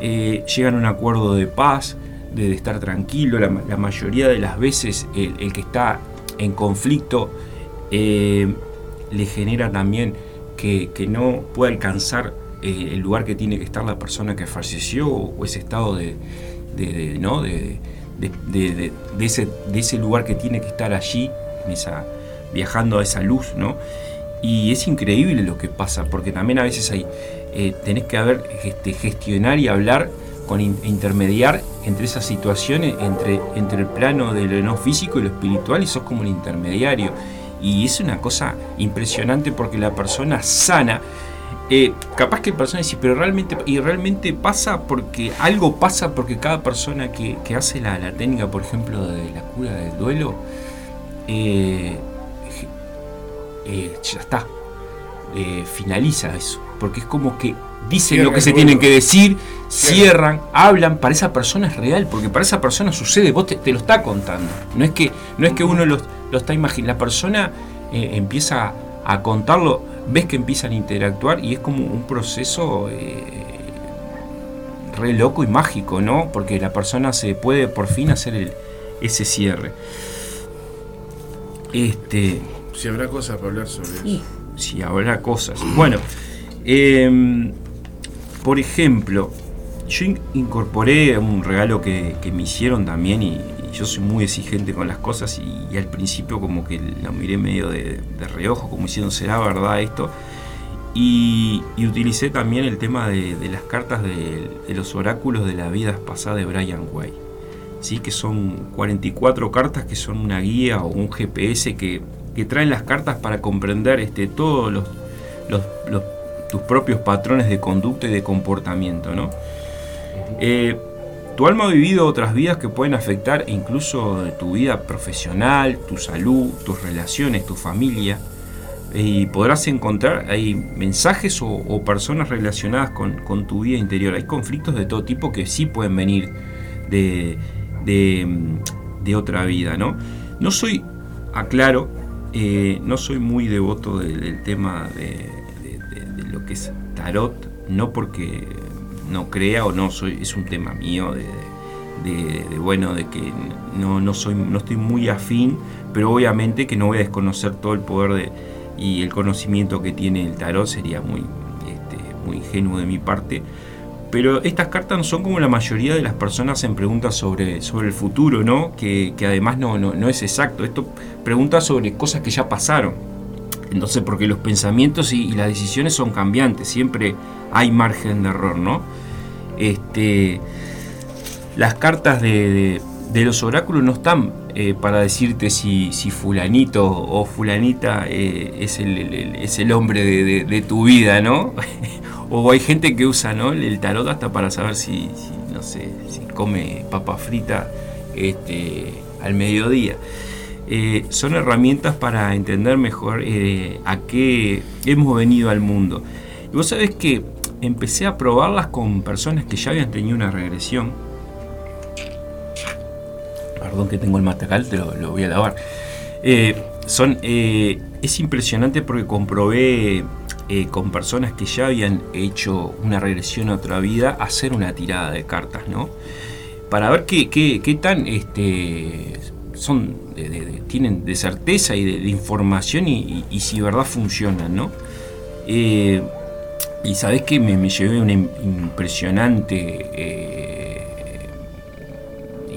eh, llegan a un acuerdo de paz, de, estar tranquilo, la, mayoría de las veces el que está en conflicto eh, le genera también que, no pueda alcanzar eh, el lugar que tiene que estar la persona que falleció o, ese estado de, ¿no? de, ese, de ese lugar que tiene que estar allí, en esa, viajando a esa luz, ¿no? Y es increíble lo que pasa, porque también a veces hay, eh, tenés que haber, este, gestionar y hablar con intermediar entre esas situaciones, entre, entre el plano de lo no físico y lo espiritual, y sos como el intermediario. Y es una cosa impresionante porque la persona sana, eh, capaz que la persona dice, pero realmente, y realmente pasa porque algo pasa porque cada persona que, hace la, técnica, por ejemplo, de la cura del duelo, eh, eh, ya está, finaliza eso, porque es como que dicen lo que se tienen que decir, cierran, hablan, para esa persona es real, porque para esa persona sucede, vos te, lo está contando. No es que, no es que uno lo, está imaginando, la persona eh, empieza a contarlo, ves que empiezan a interactuar y es como un proceso eh, re loco y mágico, ¿no? Porque la persona se puede por fin hacer ese cierre. Este. Si habrá cosas para hablar sobre eso. Si habrá cosas. Bueno, eh, por ejemplo, yo incorporé un regalo que, me hicieron también y, yo soy muy exigente con las cosas y, al principio como que lo miré medio de, reojo, como diciendo, ¿será verdad esto? Y, utilicé también el tema de, las cartas de, los oráculos de la vida pasada de Brian Way, ¿sí? que son 44 cartas que son una guía o un GPS que, traen las cartas para comprender este, todos los, los tus propios patrones de conducta y de comportamiento. ¿no? Eh, tu alma ha vivido otras vidas que pueden afectar incluso tu vida profesional, tu salud, tus relaciones, tu familia. Y podrás encontrar hay mensajes o, personas relacionadas con, tu vida interior. Hay conflictos de todo tipo que sí pueden venir de, de, otra vida. ¿no? no soy, aclaro, eh, no soy muy devoto del tema de, lo que es tarot, no porque no crea o no, soy, es un tema mío de, bueno, de que no, no, soy, no estoy muy afín, pero obviamente que no voy a desconocer todo el poder de, y el conocimiento que tiene el tarot, sería muy, este, muy ingenuo de mi parte. Pero estas cartas no son como la mayoría de las personas en preguntas sobre, sobre el futuro, ¿no? Que, además no, no, no, es exacto. Esto pregunta sobre cosas que ya pasaron. Entonces, porque los pensamientos y, las decisiones son cambiantes, siempre hay margen de error, ¿no? Este, las cartas de, los oráculos no están eh, para decirte si, fulanito o fulanita eh, es, el, es, el, hombre de, tu vida, ¿no? o hay gente que usa ¿no? el tarot hasta para saber si, no sé, si come papa frita este, al mediodía. Eh, son herramientas para entender mejor a qué hemos venido al mundo. Y vos sabés que empecé a probarlas con personas que ya habían tenido una regresión. Perdón que tengo el material, te lo, voy a lavar. Eh, son, es impresionante porque comprobé con personas que ya habían hecho una regresión a otra vida hacer una tirada de cartas, ¿no? Para ver qué, qué, qué tan este, son tienen de certeza y de, información y, si verdad funcionan, ¿no? Eh, y sabes que me, llevé un impresionante eh,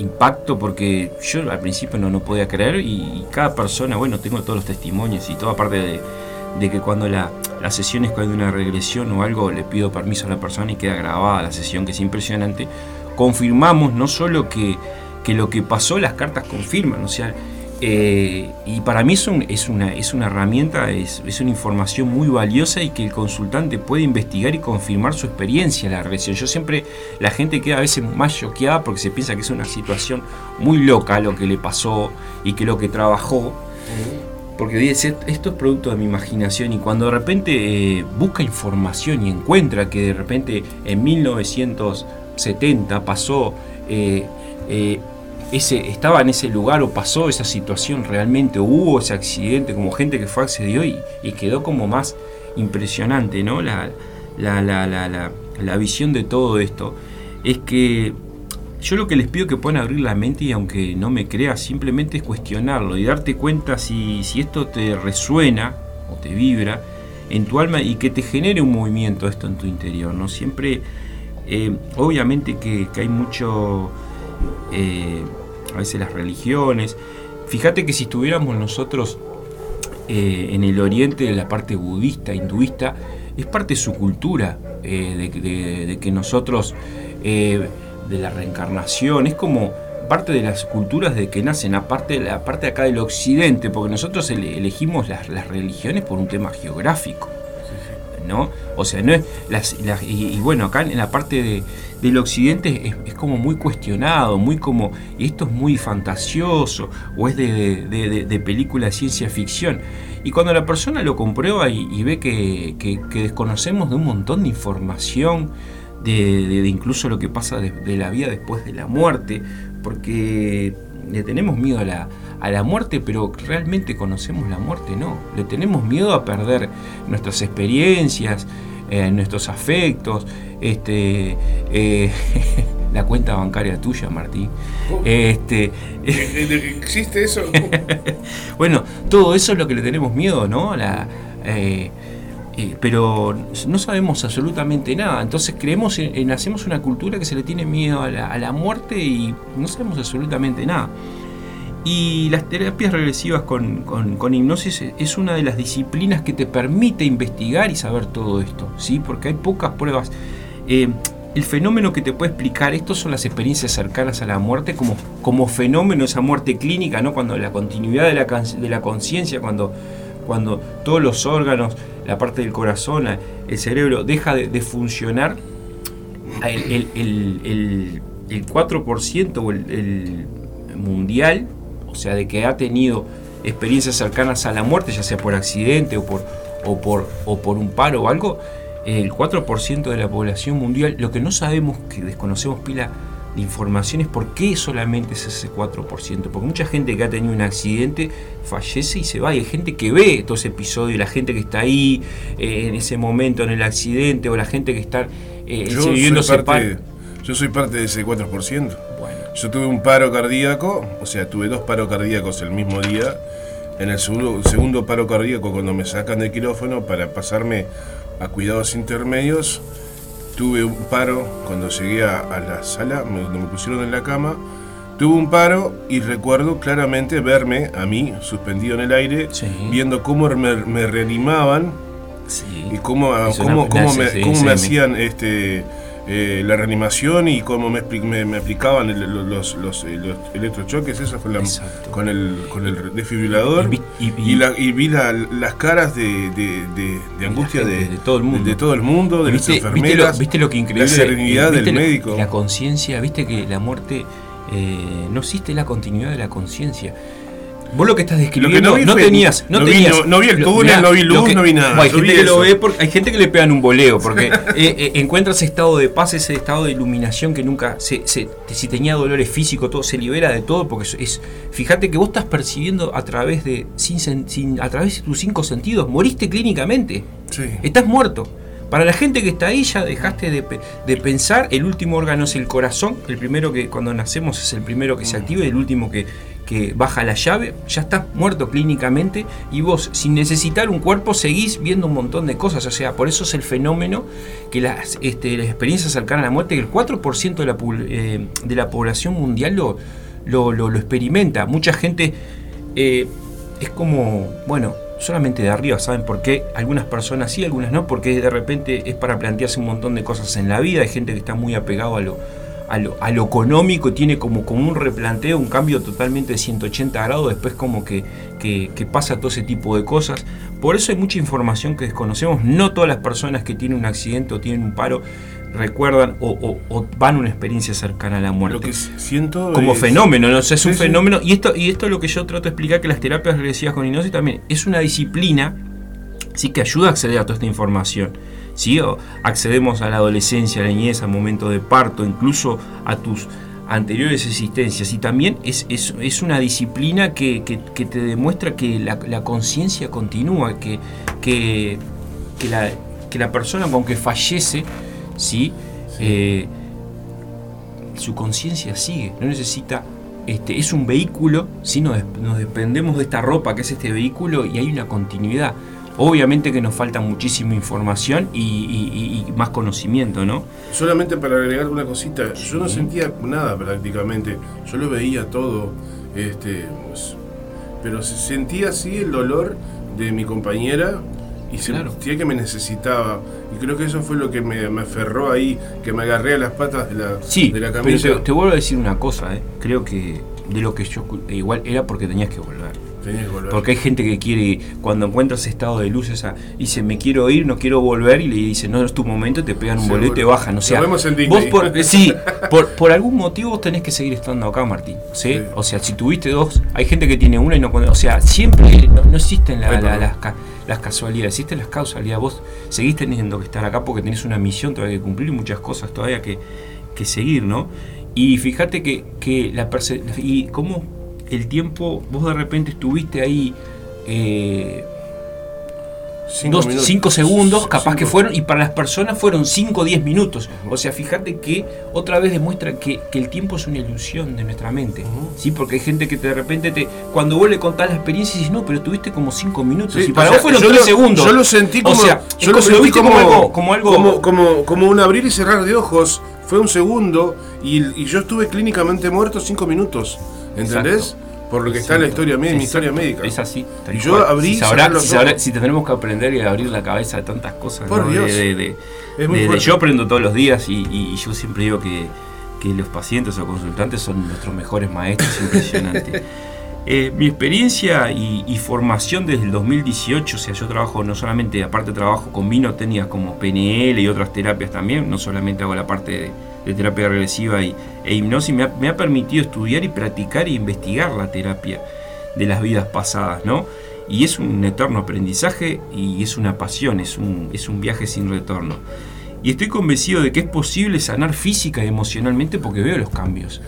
impacto porque yo al principio no, no podía creer y, cada persona, bueno, tengo todos los testimonios y toda parte de, que cuando la, la sesión es cuando hay una regresión o algo, le pido permiso a la persona y queda grabada la sesión, que es impresionante, confirmamos no solo que que lo que pasó las cartas confirman, o sea, eh, y para mí es, es, una, es una herramienta, es, una información muy valiosa y que el consultante puede investigar y confirmar su experiencia en la regresión. Yo siempre, la gente queda a veces más choqueada porque se piensa que es una situación muy loca lo que le pasó y que lo que trabajó. Porque dice, esto es producto de mi imaginación y cuando de repente eh, busca información y encuentra que de repente en 1970 pasó eh, ese, estaba en ese lugar o pasó esa situación realmente, o hubo ese accidente, como gente que fue accedió y, y quedó como más impresionante, ¿no? La, la, la, la, visión de todo esto. Es que yo lo que les pido que puedan abrir la mente y aunque no me creas, simplemente es cuestionarlo y darte cuenta si, si esto te resuena o te vibra en tu alma y que te genere un movimiento esto en tu interior, ¿no? Siempre, eh, obviamente que, que, hay mucho... Eh, a veces las religiones. Fíjate que si estuviéramos nosotros eh, en el oriente de la parte budista, hinduista, es parte de su cultura, eh, de, que nosotros, eh, de la reencarnación, es como parte de las culturas de que nacen, aparte de la parte acá del occidente, porque nosotros elegimos las religiones por un tema geográfico. ¿No? O sea, no es. y, bueno, acá en la parte de, del occidente es, como muy cuestionado, muy como. Y esto es muy fantasioso, o es de, película de ciencia ficción. Y cuando la persona lo comprueba y, ve que, desconocemos de un montón de información, de, incluso lo que pasa de, la vida después de la muerte, porque le tenemos miedo a la, a la muerte, pero realmente conocemos la muerte, no. Le tenemos miedo a perder nuestras experiencias, eh, nuestros afectos, este, eh, la cuenta bancaria tuya, Martín. Oh. Este, ¿Existe eso? bueno, todo eso es lo que le tenemos miedo, ¿no? La, eh, pero no sabemos absolutamente nada. Entonces creemos en, hacemos una cultura que se le tiene miedo a la, a la muerte y no sabemos absolutamente nada. Y las terapias regresivas con, hipnosis es una de las disciplinas que te permite investigar y saber todo esto, ¿sí? porque hay pocas pruebas. Eh, el fenómeno que te puede explicar esto son las experiencias cercanas a la muerte como, como fenómeno, esa muerte clínica, ¿no? cuando la continuidad de la, de la conciencia, cuando, cuando todos los órganos, la parte del corazón, el cerebro deja de, funcionar, el, el, el 4% o el mundial o sea, de que ha tenido experiencias cercanas a la muerte, ya sea por accidente o por, o por, o por un paro o algo, el 4% de la población mundial, lo que no sabemos, que desconocemos pila de información es por qué solamente es ese 4%, porque mucha gente que ha tenido un accidente fallece y se va, y hay gente que ve todo ese episodio, y la gente que está ahí eh, en ese momento en el accidente, o la gente que está eh, yo, soy parte, yo soy parte de ese 4%. Yo tuve un paro cardíaco, o sea, tuve dos paros cardíacos el mismo día. En el segundo, paro cardíaco, cuando me sacan del quirófano para pasarme a cuidados intermedios, tuve un paro cuando llegué a, la sala, donde me pusieron en la cama, Tuve un paro y recuerdo claramente verme a mí suspendido en el aire, viendo cómo me, reanimaban y cómo, cómo, cómo, me, cómo me hacían este eh, la reanimación y cómo me, me, aplicaban los, los, electrochoques, eso fue la, con, el, con el desfibrilador. Y, la, y vi las caras de, de, angustia de, todo el mundo, de, todo el mundo, de las enfermeras. ¿viste lo, que increíble? La serenidad del médico. La conciencia, viste que la muerte. Eh, no existe la continuidad de la conciencia. Vos lo que estás describiendo, no, tenías, no, vi, no, vi, el túnel, no vi luz, no vi nada. hay, gente que lo ve porque, hay gente que le pegan un boleo, porque eh, eh, encuentra ese estado de paz, ese estado de iluminación que nunca, se, si tenía dolores físicos, todo se libera de todo, porque es, fíjate que vos estás percibiendo a través de, sin, sin, a través de tus cinco sentidos, moriste clínicamente, sí. estás muerto. Para la gente que está ahí ya dejaste de, de, pensar, el último órgano es el corazón, el primero que cuando nacemos es el primero que se activa y el último que, que baja la llave, ya estás muerto clínicamente y vos sin necesitar un cuerpo seguís viendo un montón de cosas. O sea, por eso es el fenómeno que las, este, las experiencias cercanas a la muerte, que el 4% de la, eh, de la población mundial lo, lo, experimenta. Mucha gente eh, es como, bueno, solamente de arriba, ¿saben por qué? Algunas personas sí, algunas no, porque de repente es para plantearse un montón de cosas en la vida. Hay gente que está muy apegado a lo a lo, económico, tiene como, como un replanteo, un cambio totalmente de 180 grados, después como que, que, pasa todo ese tipo de cosas. Por eso hay mucha información que desconocemos. No todas las personas que tienen un accidente o tienen un paro recuerdan o, van a una experiencia cercana a la muerte. Lo que siento como fenómeno, ¿no? es un fenómeno. Y esto, y esto es lo que yo trato de explicar que las terapias regresivas con hipnosis también es una disciplina sí que ayuda a acceder a toda esta información. ¿Sí? accedemos a la adolescencia, a la niñez, al momento de parto, incluso a tus anteriores existencias. Y también es, es, una disciplina que, te demuestra que la, conciencia continúa, que, que, la, que la persona, aunque fallece, ¿sí? Eh, su conciencia sigue, no necesita este, es un vehículo, si nos, nos, dependemos de esta ropa que es este vehículo y hay una continuidad. Obviamente que nos falta muchísima información y, más conocimiento, ¿no? Solamente para agregar una cosita, yo no sentía nada prácticamente, yo lo veía todo, este, pues, pero sentía así el dolor de mi compañera y sentía que me necesitaba. Y creo que eso fue lo que me, aferró ahí, que me agarré a las patas de la, sí, de la camisa. Pero te, vuelvo a decir una cosa, ¿eh? creo que de lo que yo igual era porque tenías que volver. Porque hay gente que quiere, cuando encuentras estado de luz, esa, dice, me quiero ir, no quiero volver, y le dice, no es tu momento, te pegan un boleto y te bajan. O sea, vos por, sí, por, algún motivo vos tenés que seguir estando acá, Martín. ¿sí? O sea, si tuviste dos, hay gente que tiene una y no O sea, siempre no, existen las, casualidades, existen las causalidades. Vos seguís teniendo que estar acá porque tenés una misión todavía que cumplir y muchas cosas todavía que, que seguir, ¿no? Y fíjate que, que la y cómo el tiempo, vos de repente estuviste ahí eh, cinco, segundos, capaz que fueron, y para las personas fueron 5 o 10 minutos. O sea, fíjate que otra vez demuestra que, el tiempo es una ilusión de nuestra mente. ¿sí? Porque hay gente que de repente te, cuando vuelve a contar la experiencia, dices, no, pero tuviste como 5 minutos. y para vos fueron 3 segundos. Yo lo sentí como, yo lo, sentí como, algo, como, como, un abrir y cerrar de ojos. Fue un segundo y, y yo estuve clínicamente muerto 5 minutos. ¿Entendés? Por lo que está en la historia médica, mi historia médica. Es así. Y yo abrí. Si, tenemos que aprender y abrir la cabeza de tantas cosas. Por Dios. De, yo aprendo todos los días y, yo siempre digo que, los pacientes o consultantes son nuestros mejores maestros, impresionante. Eh, mi experiencia y, formación desde el 2018, o sea, yo trabajo no solamente, aparte trabajo con vino técnicas como PNL y otras terapias también, no solamente hago la parte de de terapia regresiva y, e hipnosis me ha, permitido estudiar y practicar e investigar la terapia de las vidas pasadas, ¿no? Y es un eterno aprendizaje y es una pasión, es un, es un viaje sin retorno. Y estoy convencido de que es posible sanar física y emocionalmente porque veo los cambios.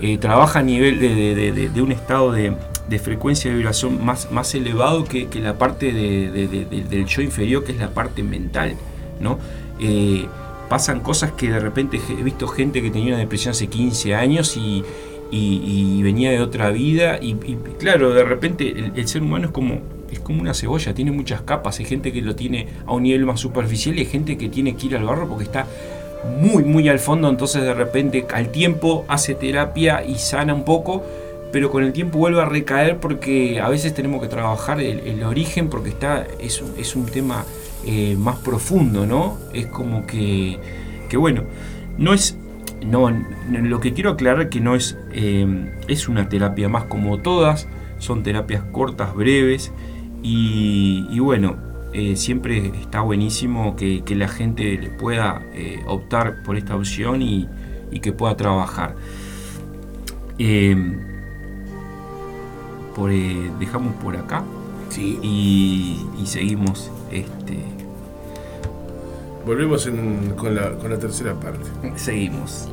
Eh, trabaja a nivel de, un estado de, frecuencia de vibración más, más elevado que, la parte del yo inferior, que es la parte mental. ¿no? Eh, pasan cosas que de repente he visto gente que tenía una depresión hace 15 años y, venía de otra vida y, claro, de repente el, ser humano es como, es como una cebolla, tiene muchas capas, hay gente que lo tiene a un nivel más superficial y hay gente que tiene que ir al barro porque está muy, muy al fondo, entonces de repente al tiempo hace terapia y sana un poco, pero con el tiempo vuelve a recaer porque a veces tenemos que trabajar el, origen porque está, es, es un tema eh, más profundo, ¿no? Es como que, que bueno, no es no, lo que quiero aclarar que no es, eh, es una terapia más como todas, son terapias cortas, breves y, bueno, eh, siempre está buenísimo que, la gente pueda eh, optar por esta opción y, que pueda trabajar. Por, dejamos por acá sí. y, seguimos este, Volvemos con, la, con la tercera parte. Seguimos.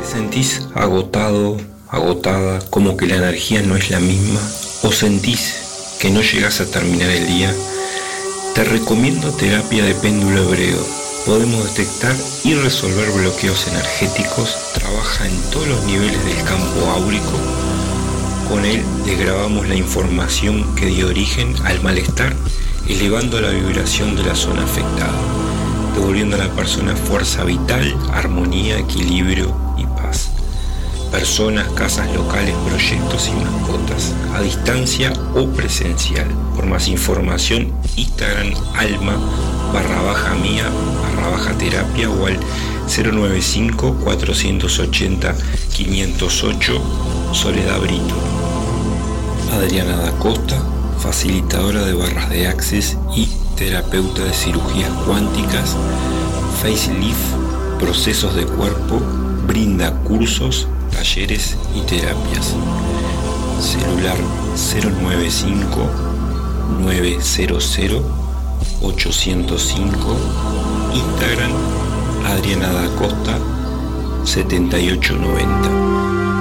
¿Te sentís agotado, agotada, como que la energía no es la misma? ¿O sentís que no llegas a terminar el día? Te recomiendo terapia de péndulo hebreo podemos detectar y resolver bloqueos energéticos, trabaja en todos los niveles del campo áurico. Con él desgrabamos la información que dio origen al malestar, elevando la vibración de la zona afectada, devolviendo a la persona fuerza vital, armonía, equilibrio y paz. Personas, casas locales, proyectos y mascotas, a distancia o presencial. Por más información, Instagram alma barra baja mía barra baja terapia o al 095 480 508 Soledad Brito. Adriana da Costa, facilitadora de barras de Access y terapeuta de cirugías cuánticas, facelift, procesos de cuerpo, brinda cursos, talleres y terapias. Celular 095 900 805, Instagram Adriana da Costa 7890.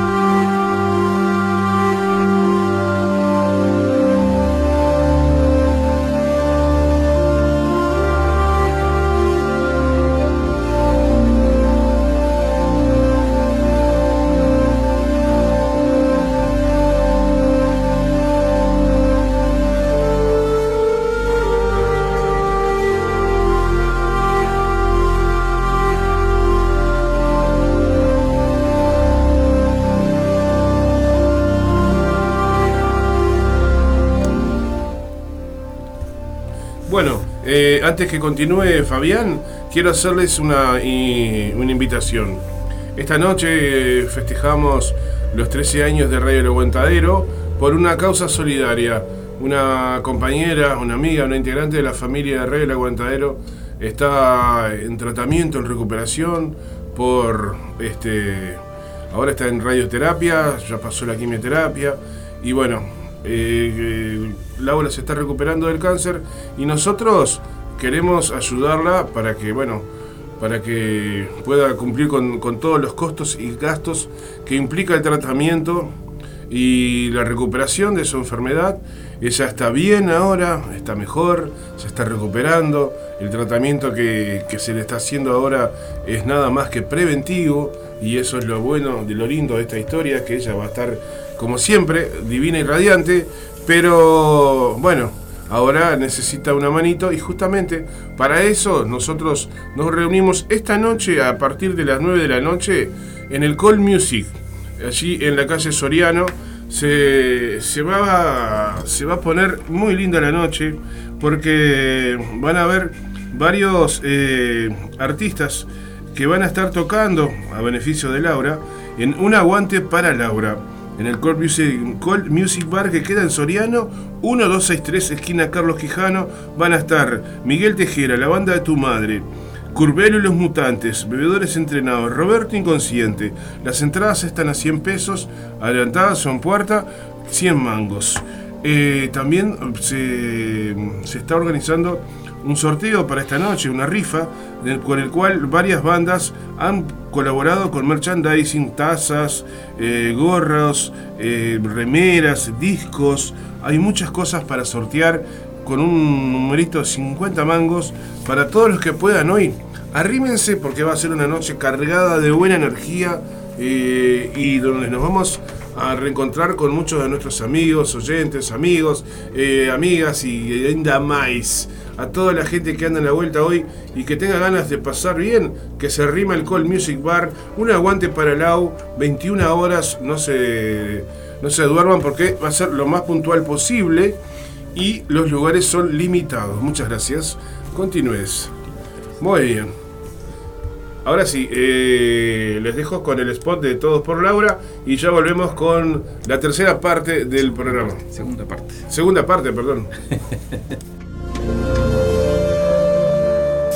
Antes que continúe Fabián, quiero hacerles una, una invitación. Esta noche festejamos los 13 años de Radio El Aguantadero por una causa solidaria. Una compañera, una amiga, una integrante de la familia de Radio El Aguantadero está en tratamiento, en recuperación por este ahora está en radioterapia, ya pasó la quimioterapia y bueno, eh, eh, Laura se está recuperando del cáncer y nosotros queremos ayudarla para que, bueno, para que pueda cumplir con, todos los costos y gastos que implica el tratamiento y la recuperación de su enfermedad. Ella está bien ahora, está mejor, se está recuperando. El tratamiento que, que, se le está haciendo ahora es nada más que preventivo y eso es lo bueno, de lo lindo de esta historia, que ella va a estar como siempre, divina y radiante, pero bueno, ahora necesita una manito y justamente para eso nosotros nos reunimos esta noche a partir de las 9 de la noche en el Call Music, allí en la calle Soriano. Se, va, se va a poner muy linda la noche porque van a haber varios eh, artistas que van a estar tocando a beneficio de Laura en un aguante para Laura en el Cold Music, Bar que queda en Soriano, 1263, esquina Carlos Quijano, van a estar Miguel Tejera, la banda de tu madre, Curbelo y los Mutantes, Bebedores Entrenados, Roberto Inconsciente. Las entradas están a 100 pesos, adelantadas son puerta, 100 mangos. Eh, también se, se está organizando un sorteo para esta noche, una rifa, con el cual varias bandas han colaborado con merchandising, tazas, eh, gorros, eh, remeras, discos. Hay muchas cosas para sortear con un numerito de 50 mangos para todos los que puedan hoy. Arrímense porque va a ser una noche cargada de buena energía eh, y donde nos vamos a reencontrar con muchos de nuestros amigos, oyentes, amigos, eh, amigas y ainda más. A toda la gente que anda en la vuelta hoy y que tenga ganas de pasar bien, que se rima el Call Music Bar, un aguante para el AU, 21 horas, no se, no se duerman porque va a ser lo más puntual posible y los lugares son limitados. Muchas gracias. Continúes. Muy bien. Ahora sí, eh, les dejo con el spot de Todos por Laura y ya volvemos con la tercera parte del programa. Segunda parte. Segunda parte, perdón.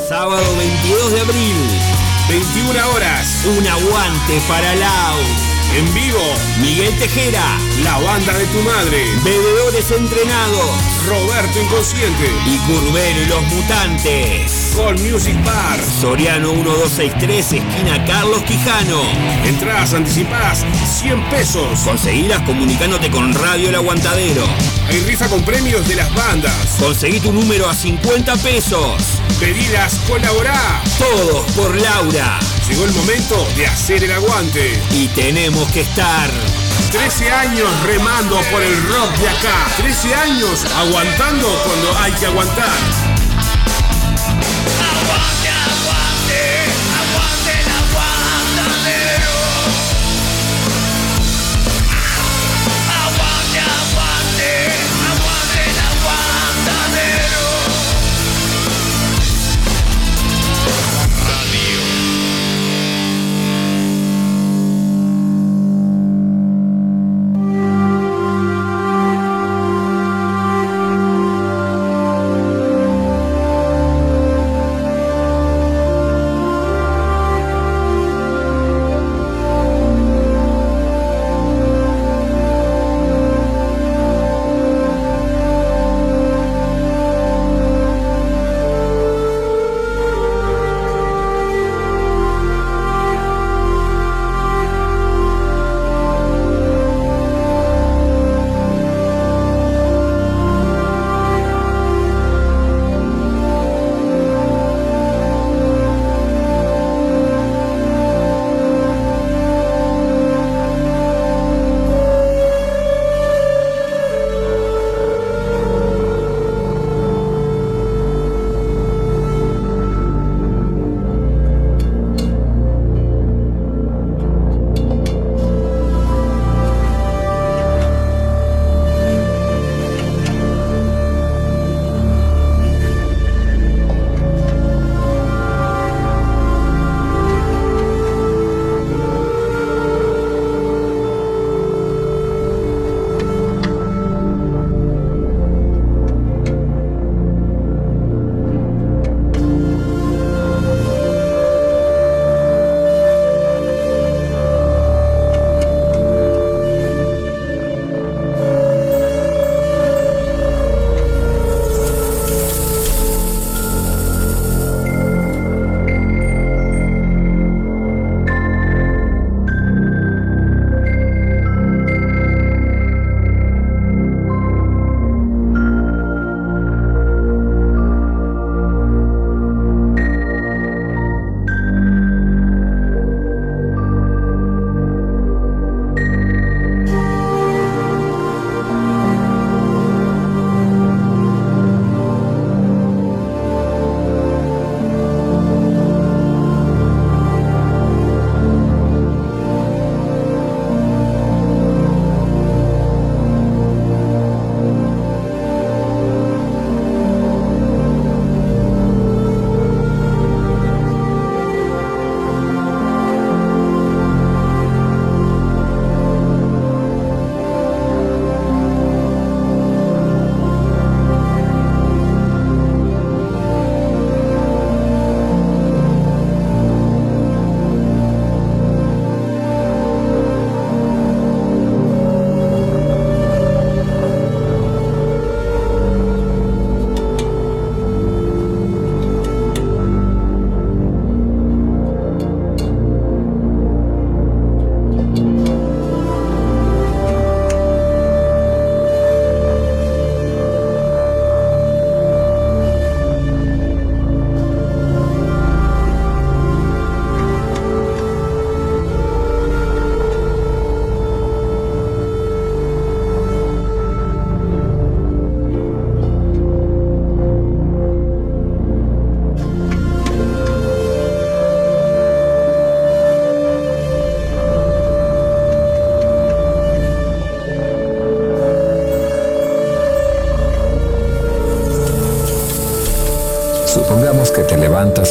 Sábado 22 de abril, 21 horas. un aguante para Lau. En vivo, Miguel Tejera, la banda de tu madre. Bebedores Entrenados Roberto Inconsciente. y Curbero y los Mutantes. Call Music Bar. Soriano 1263, esquina Carlos Quijano. Entradas anticipadas 100 pesos. Conseguilas comunicándote con Radio El Aguantadero. Hay rifa con premios de las bandas. Conseguí tu número a 50 pesos. Pedidas, colaborá. Todos por Laura. Llegó el momento de hacer el aguante. Y tenemos que estar. 13 años remando por el rock de acá. 13 años aguantando cuando hay que aguantar.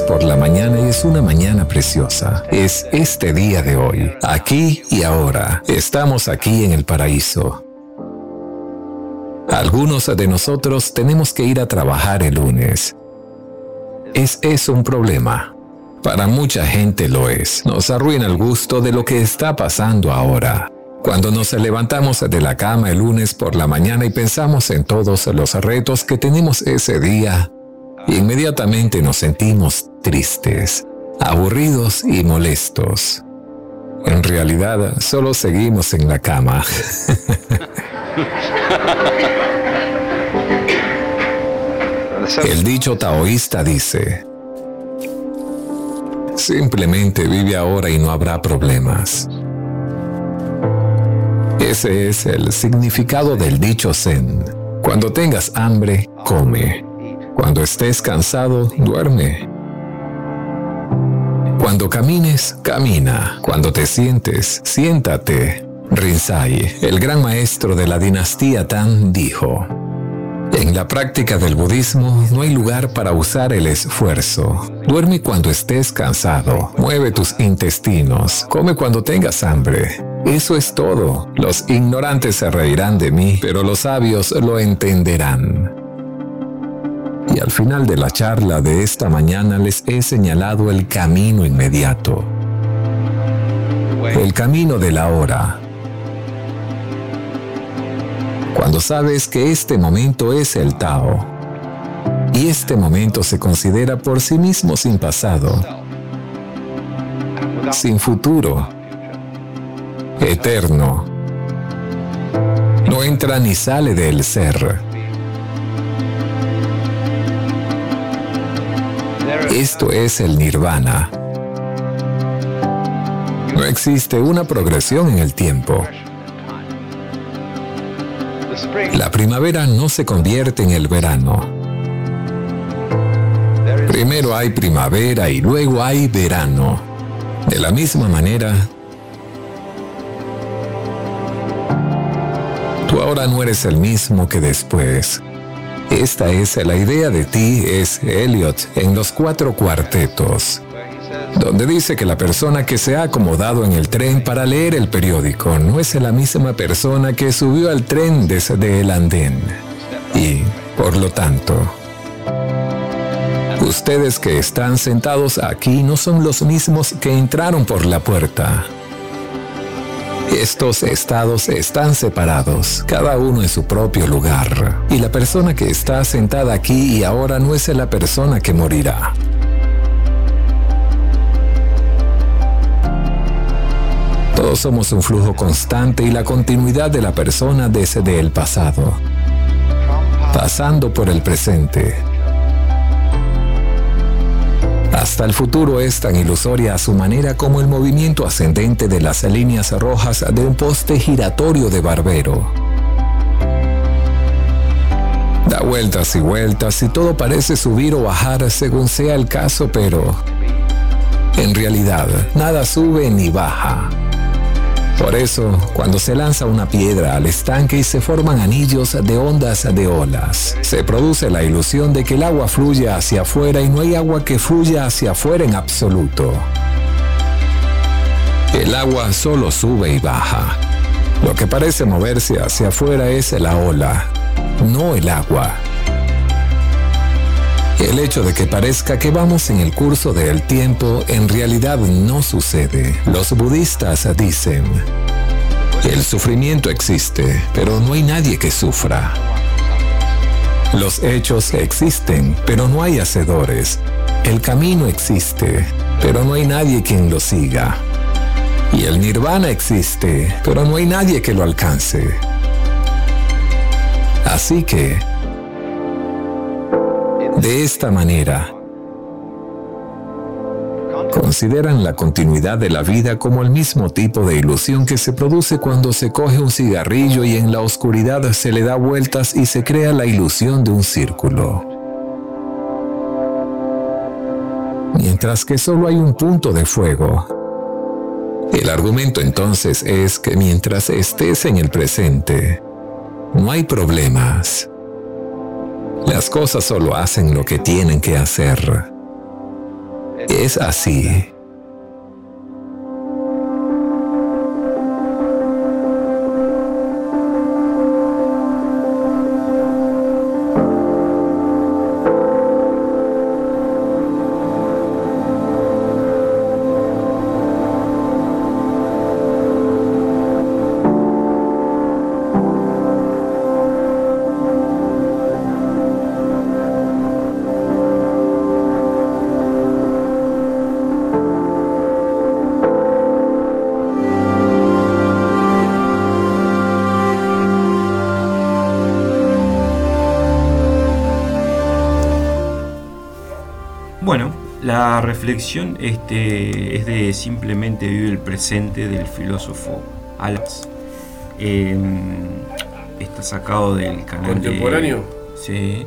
Por la mañana y es una mañana preciosa. Es este día de hoy, aquí y ahora. Estamos aquí en el paraíso. Algunos de nosotros tenemos que ir a trabajar el lunes. ¿Es eso un problema? Para mucha gente lo es. Nos arruina el gusto de lo que está pasando ahora. Cuando nos levantamos de la cama el lunes por la mañana y pensamos en todos los retos que tenemos ese día, inmediatamente nos sentimos tristes, aburridos y molestos. En realidad, solo seguimos en la cama. El dicho taoísta dice, simplemente vive ahora y no habrá problemas. Ese es el significado del dicho Zen. Cuando tengas hambre, come. Cuando estés cansado, duerme. Cuando camines, camina. Cuando te sientes, siéntate. Rinzai, el gran maestro de la dinastía Tan, dijo, en la práctica del budismo no hay lugar para usar el esfuerzo. Duerme cuando estés cansado, mueve tus intestinos, come cuando tengas hambre. Eso es todo. Los ignorantes se reirán de mí, pero los sabios lo entenderán. Y al final de la charla de esta mañana les he señalado el camino inmediato. El camino de la hora cuando sabes que este momento es el Tao. Y este momento se considera por sí mismo sin pasado, sin futuro, eterno. No entra ni sale del ser. Esto es el nirvana. No existe una progresión en el tiempo. La primavera no se convierte en el verano. Primero hay primavera y luego hay verano. De la misma manera, tú ahora no eres el mismo que después. Esta es la idea de ti, es Elliot en los cuatro cuartetos donde dice que la persona que se ha acomodado en el tren para leer el periódico no es la misma persona que subió al tren desde el andén. Y, por lo tanto, ustedes que están sentados aquí no son los mismos que entraron por la puerta. Estos estados están separados, cada uno en su propio lugar. Y la persona que está sentada aquí y ahora no es la persona que morirá. Todos somos un flujo constante y la continuidad de la persona desde el pasado, pasando por el presente. Hasta el futuro es tan ilusoria a su manera como el movimiento ascendente de las líneas rojas de un poste giratorio de barbero. Da vueltas y vueltas y todo parece subir o bajar según sea el caso, pero en realidad nada sube ni baja. Por eso, cuando se lanza una piedra al estanque y se forman anillos de ondas de olas, se produce la ilusión de que el agua fluye hacia afuera y no hay agua que fluya hacia afuera en absoluto. El agua solo sube y baja. Lo que parece moverse hacia afuera es la ola, no el agua. El hecho de que parezca que vamos en el curso del tiempo en realidad no sucede. Los budistas dicen, el sufrimiento existe, pero no hay nadie que sufra. Los hechos existen, pero no hay hacedores. El camino existe, pero no hay nadie quien lo siga. Y el nirvana existe, pero no hay nadie que lo alcance. Así que, de esta manera, consideran la continuidad de la vida como el mismo tipo de ilusión que se produce cuando se coge un cigarrillo y en la oscuridad se le da vueltas y se crea la ilusión de un círculo. Mientras que solo hay un punto de fuego. El argumento entonces es que mientras estés en el presente, no hay problemas. Las cosas solo hacen lo que tienen que hacer. Es así. La reflexión este, es de simplemente vive el presente del filósofo Alex. Eh, está sacado del canal ¿Contemporáneo? de. Sí,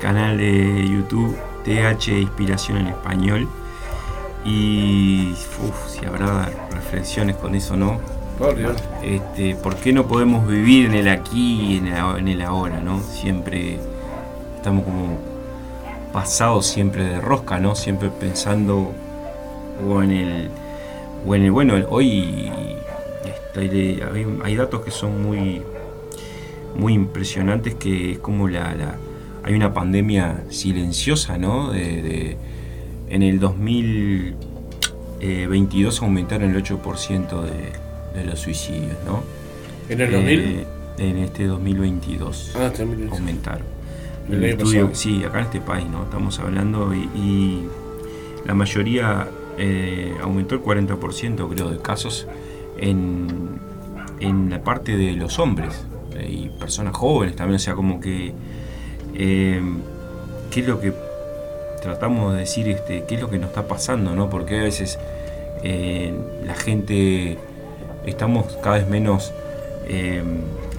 canal de YouTube TH Inspiración en Español. Y uf, si habrá reflexiones con eso, ¿no? Por Dios. Este, ¿Por qué no podemos vivir en el aquí y en el, en el ahora, ¿no? Siempre estamos como pasados siempre de rosca, ¿no? Siempre pensando o en el, o en el bueno, hoy hay, hay datos que son muy, muy impresionantes que es como la, la- hay una pandemia silenciosa, ¿no? De, de- en el 2022 aumentaron el 8% de, de los suicidios, ¿no? ¿En el 2000? Eh, en este 2022 Ah, aumentaron. El El año estudio, pasado. sí, acá en este país, ¿no? Estamos hablando y, y la mayoría eh, aumentó el 40% creo de casos en, en la parte de los hombres eh, y personas jóvenes también, o sea, como que eh, qué es lo que tratamos de decir, este, qué es lo que nos está pasando, ¿no? Porque a veces la gente estamos cada vez menos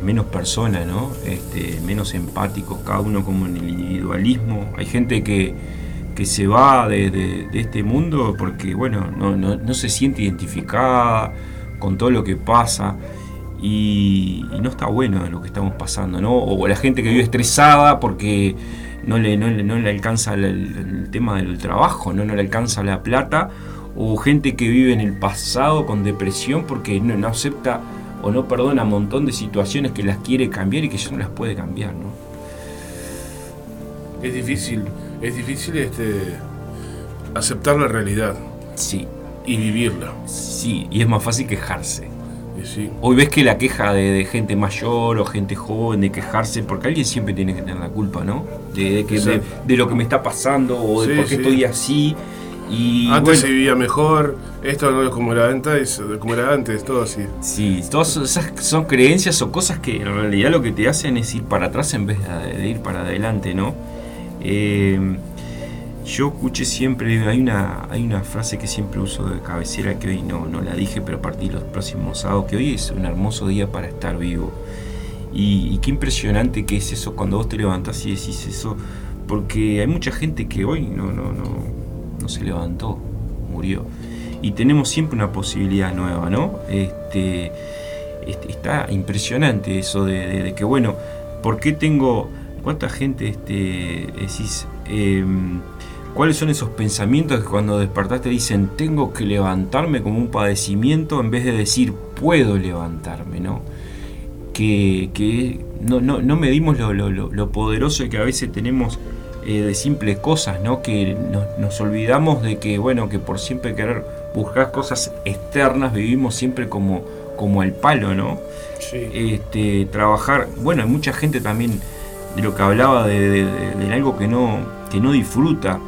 menos personas, ¿no? Este, menos empáticos, cada uno como en el individualismo. Hay gente que, que se va de, este mundo porque, bueno, no, no- no se siente identificada con todo lo que pasa y, y no está bueno lo que estamos pasando, ¿no? O la gente que vive estresada porque no le, no no le alcanza el, el tema del trabajo, ¿no? no le alcanza la plata, o gente que vive en el pasado con depresión porque no, no acepta o no perdona un montón de situaciones que las quiere cambiar y que ya no las puede cambiar, ¿no? Es difícil, es difícil este, aceptar la realidad Sí, y vivirla. sí, y es más fácil quejarse. Sí, Hoy ves que la queja de, de gente mayor o gente joven, de quejarse, porque alguien siempre tiene que tener la culpa, ¿no? De, de que, de, lo que me está pasando o de Sí, por qué sí. estoy así. Y antes bueno, se vivía mejor, esto no es como era antes, como era antes, todo así. Sí, todas esas son creencias o cosas que en realidad lo que te hacen es ir para atrás en vez de, ir para adelante, ¿no? Eh, yo escuché siempre, hay una, hay una frase que siempre uso de cabecera que hoy no, no la dije, pero a partir de los próximos sábados, que hoy es un hermoso día para estar vivo. Y, y qué impresionante que es eso cuando vos te levantás y decís eso, porque hay mucha gente que hoy no, no, no, se levantó, murió. Y tenemos siempre una posibilidad nueva, ¿no? Este, este, está impresionante eso de, que, bueno, ¿por qué tengo, cuánta gente este, decís, em, cuáles son esos pensamientos que cuando despertaste dicen, tengo que levantarme como un padecimiento en vez de decir, puedo levantarme, ¿no? que, que no, no, no medimos lo- lo- lo poderoso que a veces tenemos eh, de simples cosas, ¿no? Que nos, nos olvidamos de que, bueno, que por siempre querer buscar cosas externas vivimos siempre como, como el palo, ¿no? Sí. Este, trabajar, bueno, hay mucha gente también de lo que hablaba de, de- de- de algo que no, que no disfruta.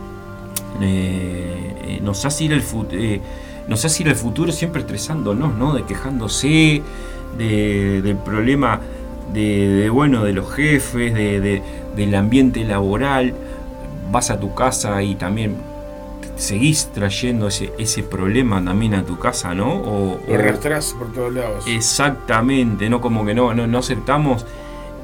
Eh, eh, nos hace ir al futuro. nos hace ir al futuro siempre estresándonos, ¿no? De quejándose, de- del problema de, de, bueno, de los jefes, de, de- del ambiente laboral. Vas a tu casa y también seguís trayendo ese, ese problema también a tu casa, ¿no? O, Lo arrastrás por todos lados. Exactamente, no como que no, no, no aceptamos.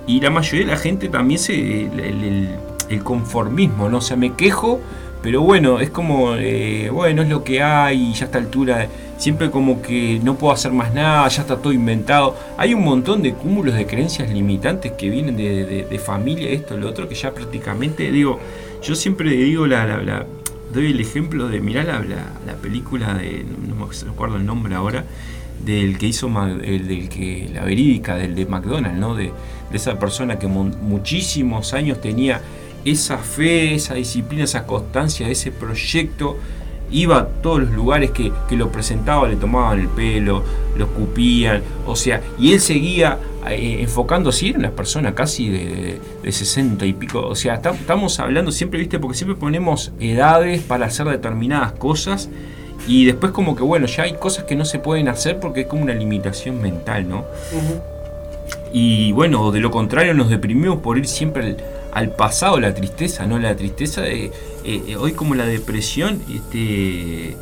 Y la mayoría de la gente también se. el, el- el conformismo, ¿no? O sea, me quejo, pero bueno, es como. eh, bueno, es lo que hay, y ya a esta altura. Siempre como que no puedo hacer más nada, ya está todo inventado. Hay un montón de cúmulos de creencias limitantes que vienen de, de- de familia, esto, lo otro, que ya prácticamente, digo, yo siempre digo la, la- la- doy el ejemplo de, mirá la, la, la película de, no me acuerdo el nombre ahora, del que hizo, el del que, la verídica, del de McDonald's, ¿no? De, de esa persona que muchísimos años tenía esa fe, esa disciplina, esa constancia ese proyecto, iba a todos los lugares que, que lo presentaba, le tomaban el pelo, lo escupían, o sea, y él seguía eh, enfocándose, era una persona casi de, de 60 y pico, o sea, tam- estamos hablando siempre, viste, porque siempre ponemos edades para hacer determinadas cosas y después como que bueno, ya hay cosas que no se pueden hacer porque es como una limitación mental, ¿no? Y bueno, de lo contrario nos deprimimos por ir siempre al, al pasado, la tristeza, ¿no? La tristeza de, eh, eh, hoy como la depresión, este, eh,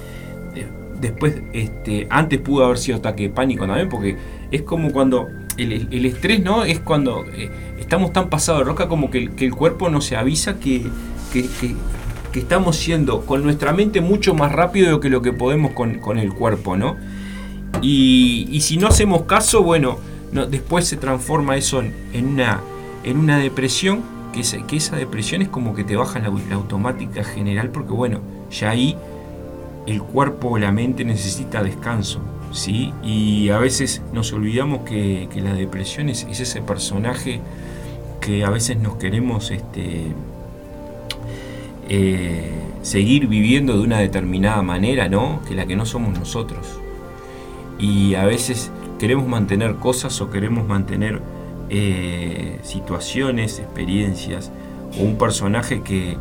después, este, antes pudo haber sido ataque de pánico también, porque es como cuando el, estrés, ¿no? Es cuando estamos tan pasados de roca como que, el- que el cuerpo nos avisa que, que, que- estamos siendo con nuestra mente mucho más rápido que lo que podemos con, con el cuerpo, ¿no? Y, y si no hacemos caso, bueno, no, después se transforma eso en una, en una depresión, que, esa- depresión es como que te baja la, automática general, porque bueno, ya ahí el cuerpo o la mente necesita descanso, ¿sí? Y a veces nos olvidamos que, que la depresión es, es ese personaje que a veces nos queremos este, eh, seguir viviendo de una determinada manera, ¿no? Que la que no somos nosotros. Y a veces queremos mantener cosas o queremos mantener eh, situaciones, experiencias o un personaje que,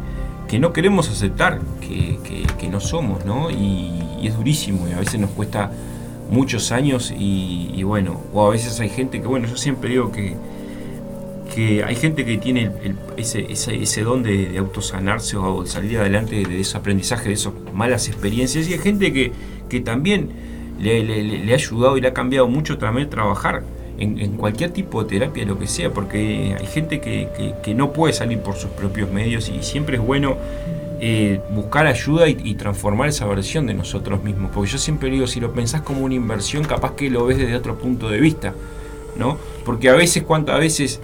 que no queremos aceptar, que, que- no somos, ¿no? Y, es durísimo y a veces nos cuesta muchos años y, bueno, o a veces hay gente que, bueno, yo siempre digo que, que hay gente que tiene ese, ese, don de, de autosanarse o salir adelante de ese aprendizaje, de esas malas experiencias, y hay gente que, que también le ha ayudado y le ha cambiado mucho también trabajar en, cualquier tipo de terapia, lo que sea, porque hay gente que, que- no puede salir por sus propios medios y siempre es bueno eh, buscar ayuda y, transformar esa versión de nosotros mismos, porque yo siempre digo, si lo pensás como una inversión, capaz que lo ves desde otro punto de vista, ¿no? Porque a veces, cuántas veces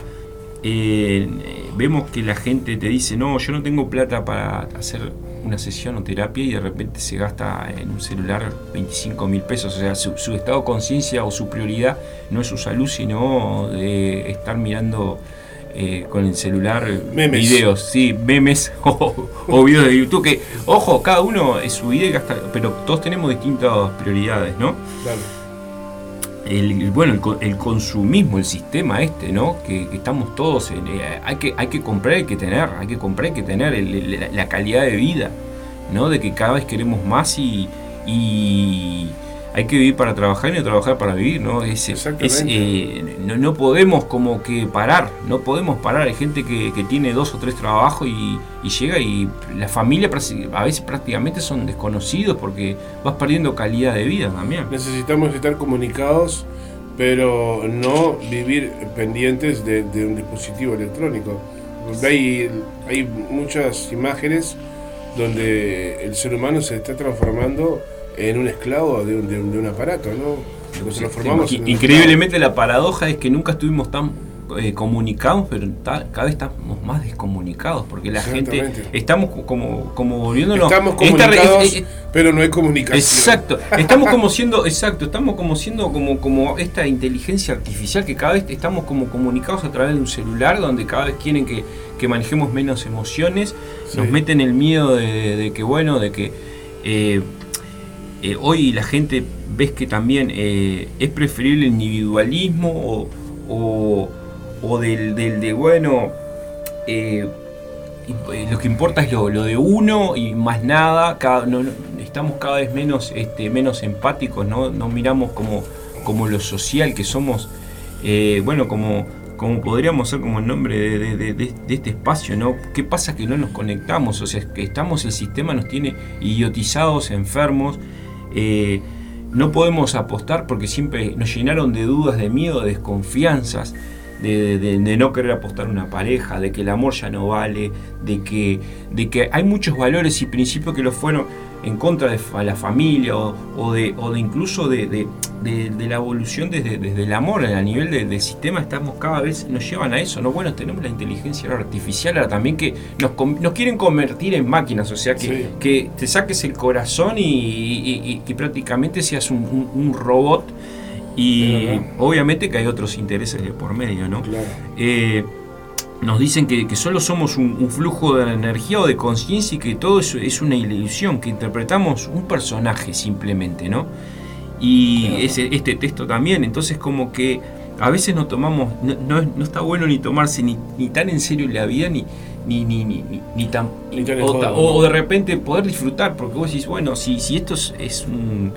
eh, vemos que la gente te dice, no, yo no tengo plata para hacer una sesión o terapia y de repente se gasta en un celular 25 mil pesos. O sea, su, su estado de conciencia o su prioridad no es su salud, sino de estar mirando eh, con el celular Memes. videos, sí, memes o, o videos de YouTube. Que, ojo, cada uno es su vida, y gasta, pero todos tenemos distintas prioridades, ¿no? Claro. El, bueno, el, el consumismo, el sistema este, ¿no? Que, que estamos todos en, eh, hay que hay que comprar, hay que tener, hay que comprar, hay que tener la, la calidad de vida, ¿no? De que cada vez queremos más y, y hay que vivir para trabajar y no trabajar para vivir, ¿no? Es, es, Exactamente. eh, no, no podemos como que parar, no podemos parar. Hay gente que, que tiene dos o tres trabajos y, y llega y la familia a veces prácticamente son desconocidos porque vas perdiendo calidad de vida también. Necesitamos estar comunicados, pero no vivir pendientes de, de un dispositivo electrónico. Hay, hay muchas imágenes donde el ser humano se está transformando en un esclavo de un, de un- de un aparato, ¿no? Increíblemente la paradoja es que nunca estuvimos tan eh, comunicados, pero ta- cada vez estamos más descomunicados, porque la gente estamos co- como, como volviéndonos... Estamos esta comunicados, eh, eh, pero no hay comunicación. Exacto, estamos como siendo, exacto, estamos como siendo como, como esta inteligencia artificial que cada vez estamos como comunicados a través de un celular donde cada vez quieren que, que manejemos menos emociones, nos meten el miedo de, de que bueno, de que eh, eh, hoy la gente ves que también eh, es preferible el individualismo o, o, o del, del de bueno, eh, lo que importa es lo, lo de uno y más nada, estamos cada vez menos, este, menos empáticos, ¿no? miramos como, como lo social que somos, bueno, como, como podríamos ser como el nombre de, de- de- este espacio, ¿no? ¿Qué pasa que no nos conectamos? O sea, que estamos, el sistema nos tiene idiotizados, enfermos, eh, no podemos apostar porque siempre nos llenaron de dudas, de miedo, de desconfianzas, de, de- de no querer apostar una pareja, de que el amor ya no vale, de que, de que hay muchos valores y principios que los fueron en contra de la familia o, o de, o de incluso de, de- de- de la evolución desde, desde el amor a nivel de- del sistema estamos cada vez nos llevan a eso no bueno tenemos la inteligencia artificial ahora también que nos, quieren convertir en máquinas o sea que, Sí. que te saques el corazón y, y- y- y prácticamente seas un, un- un robot y obviamente que hay otros intereses de por medio no Claro. eh, nos dicen que, que solo somos un, un flujo de energía o de conciencia y que todo eso es una ilusión, que interpretamos un personaje simplemente, ¿no? Y Claro. ese, este texto también, entonces como que a veces no tomamos, no, no, no está bueno ni tomarse ni, ni tan en serio la vida, ni, ni, ni, ni, ni, ni tan... Ni o, o de repente poder disfrutar, porque vos decís, bueno, si, si esto es, es un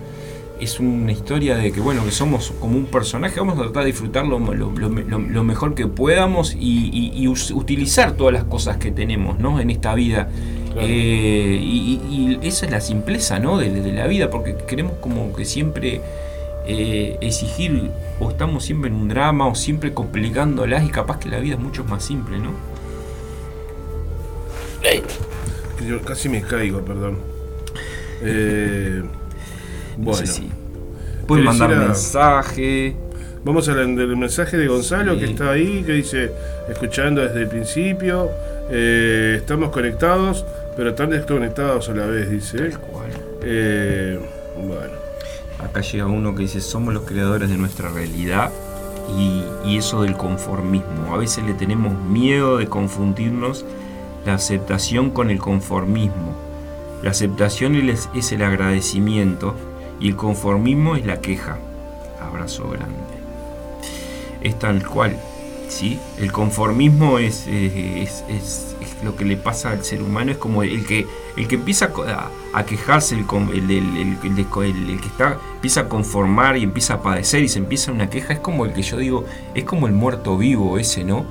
es una historia de que bueno que somos como un personaje vamos a tratar de disfrutar lo, lo- lo- lo- lo mejor que podamos y, y- y us- utilizar todas las cosas que tenemos ¿no? en esta vida Claro. Eh, y, y- y esa es la simpleza ¿no? de, de la vida porque queremos como que siempre eh, exigir o estamos siempre en un drama o siempre complicándolas y capaz que la vida es mucho más simple ¿no? Yo casi me caigo, perdón. Eh, No bueno, sé si pueden ¿Querés mandar a- mensaje vamos al del mensaje de Gonzalo Sí. que está ahí, que dice, escuchando desde el principio, eh, estamos conectados, pero tan desconectados a la vez, dice. Tal cual. Eh, bueno, Acá llega uno que dice, somos los creadores de nuestra realidad y, y eso del conformismo. A veces le tenemos miedo de confundirnos la aceptación con el conformismo. La aceptación es el agradecimiento y el conformismo es la queja. Abrazo grande. Es tal cual. ¿sí? El conformismo es, lo que le pasa al ser humano, es como el que, el que empieza a quejarse, el- el que está, empieza a conformar y empieza a padecer y se empieza una queja, es como el que yo digo, es como el muerto vivo ese, ¿no?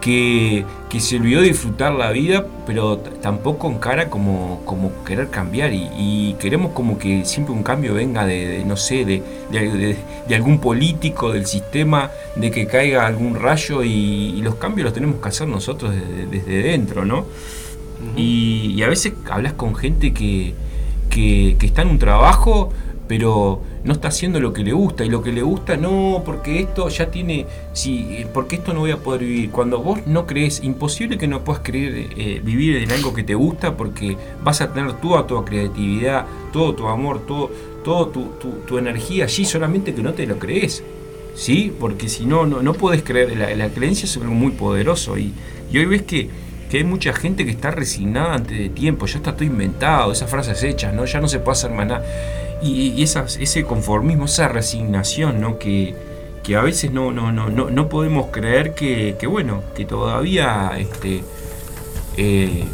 Que, que se olvidó de disfrutar la vida, pero tampoco encara como, como querer cambiar y, y queremos como que siempre un cambio venga de, de, no sé, de, de- algún político, del sistema, de que caiga algún rayo y, y los cambios los tenemos que hacer nosotros desde, desde dentro, ¿no? y, y a veces hablas con gente que, que, que está en un trabajo, pero no está haciendo lo que le gusta. Y lo que le gusta, no, porque esto ya tiene. Sí, porque esto no voy a poder vivir. Cuando vos no crees, imposible que no puedas creer eh, vivir en algo que te gusta, porque vas a tener toda tu creatividad, todo tu amor, todo, todo tu, tu- tu energía allí, solamente que no te lo crees. ¿Sí? Porque si no, no, no puedes creer. La, la creencia es algo muy poderoso. Y, y hoy ves que, que hay mucha gente que está resignada antes de tiempo. Ya está todo inventado, esas frases hechas, ¿no? Ya no se puede hacer más nada. Y, y esas- ese conformismo, esa resignación, ¿no? Que, que a veces no, no, no, no, no podemos creer que, que, bueno, que todavía este, eh,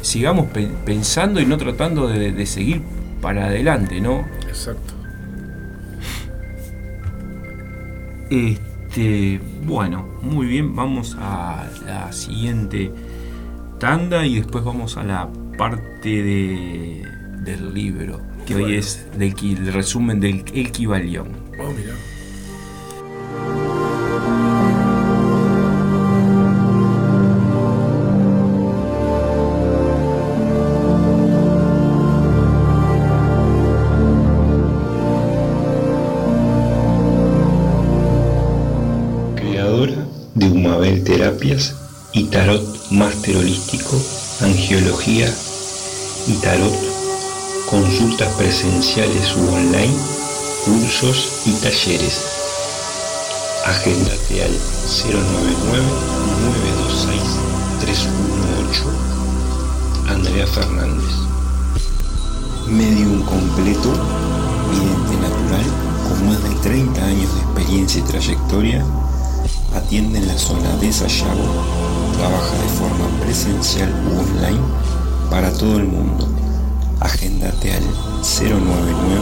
sigamos pe- pensando y no tratando de, de seguir para adelante, ¿no? exacto. Este, bueno, muy bien, vamos a la siguiente tanda y después vamos a la parte de, del libro, que hoy es del, el resumen del El Kibalión. Oh, mira. creadora de Humabel Terapias y Tarot Máster Holístico, Angiología y Tarot, consultas presenciales u online, cursos y talleres. Agendate al 099-926-318. Andrea Fernández. Medium completo, vidente natural, con más de 30 años de experiencia y trayectoria, atiende en la zona de Sayago, trabaja de forma presencial u online para todo el mundo. Agéndate al 099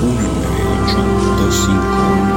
198 251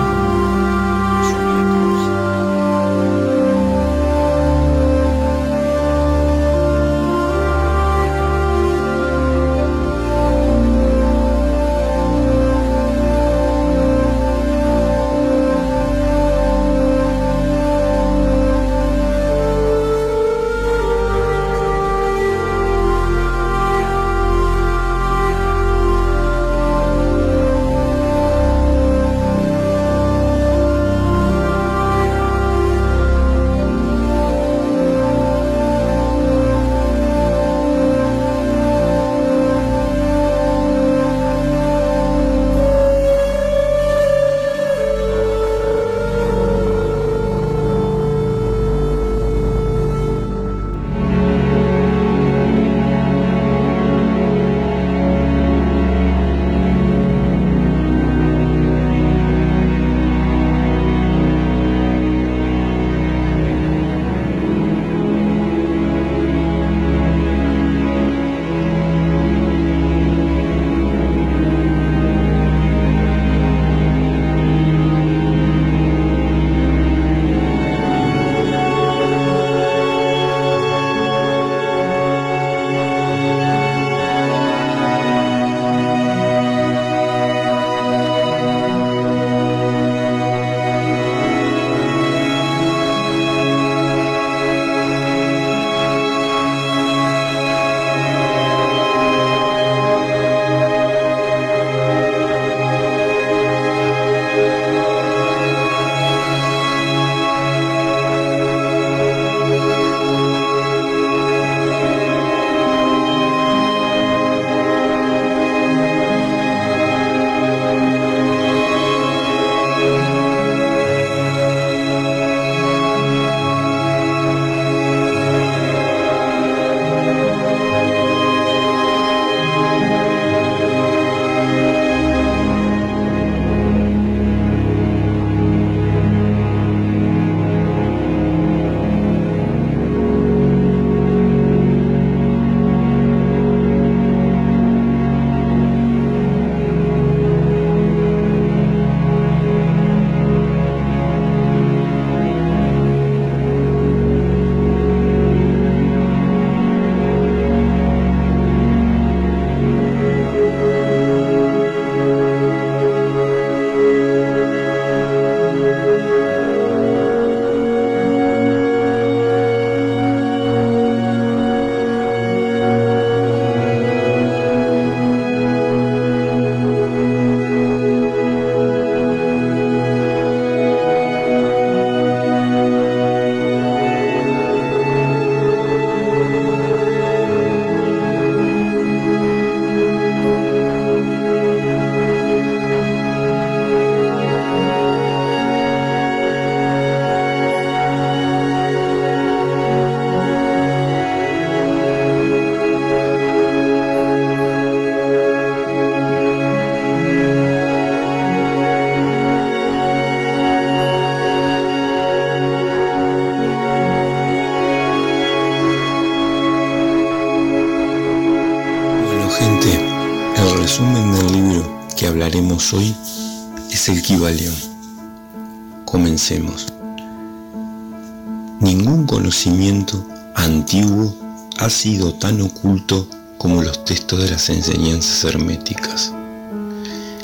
tan oculto como los textos de las enseñanzas herméticas.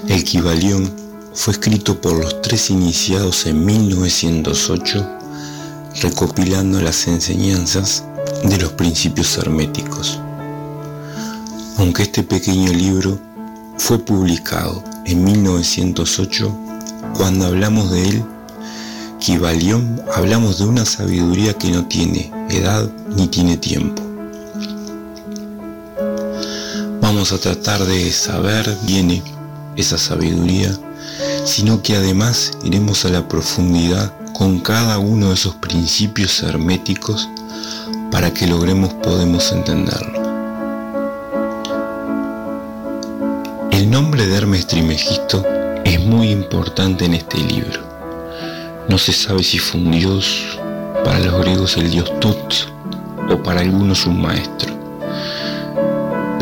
El Kibalión fue escrito por los tres iniciados en 1908, recopilando las enseñanzas de los principios herméticos. Aunque este pequeño libro fue publicado en 1908, cuando hablamos de él, Kibalión, hablamos de una sabiduría que no tiene edad ni tiene tiempo. A tratar de saber bien esa sabiduría, sino que además iremos a la profundidad con cada uno de esos principios herméticos para que logremos podemos entenderlo. El nombre de Hermes Trimegisto es muy importante en este libro. No se sabe si fue un dios, para los griegos el dios Tut o para algunos un maestro,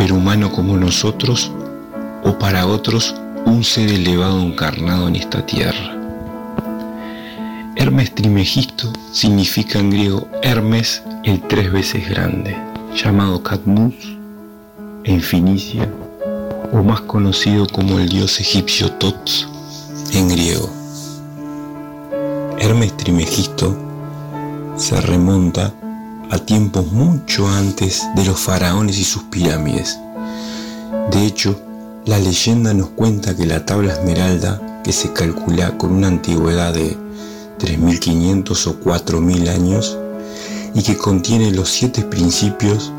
humano como nosotros o para otros un ser elevado encarnado en esta tierra. Hermes Trimegisto significa en griego Hermes el tres veces grande, llamado Cadmus en Finicia, o más conocido como el dios egipcio Tot en griego. Hermes Trimegisto se remonta a tiempos mucho antes de los faraones y sus pirámides. De hecho, la leyenda nos cuenta que la tabla esmeralda, que se calcula con una antigüedad de 3.500 o 4.000 años, y que contiene los siete principios,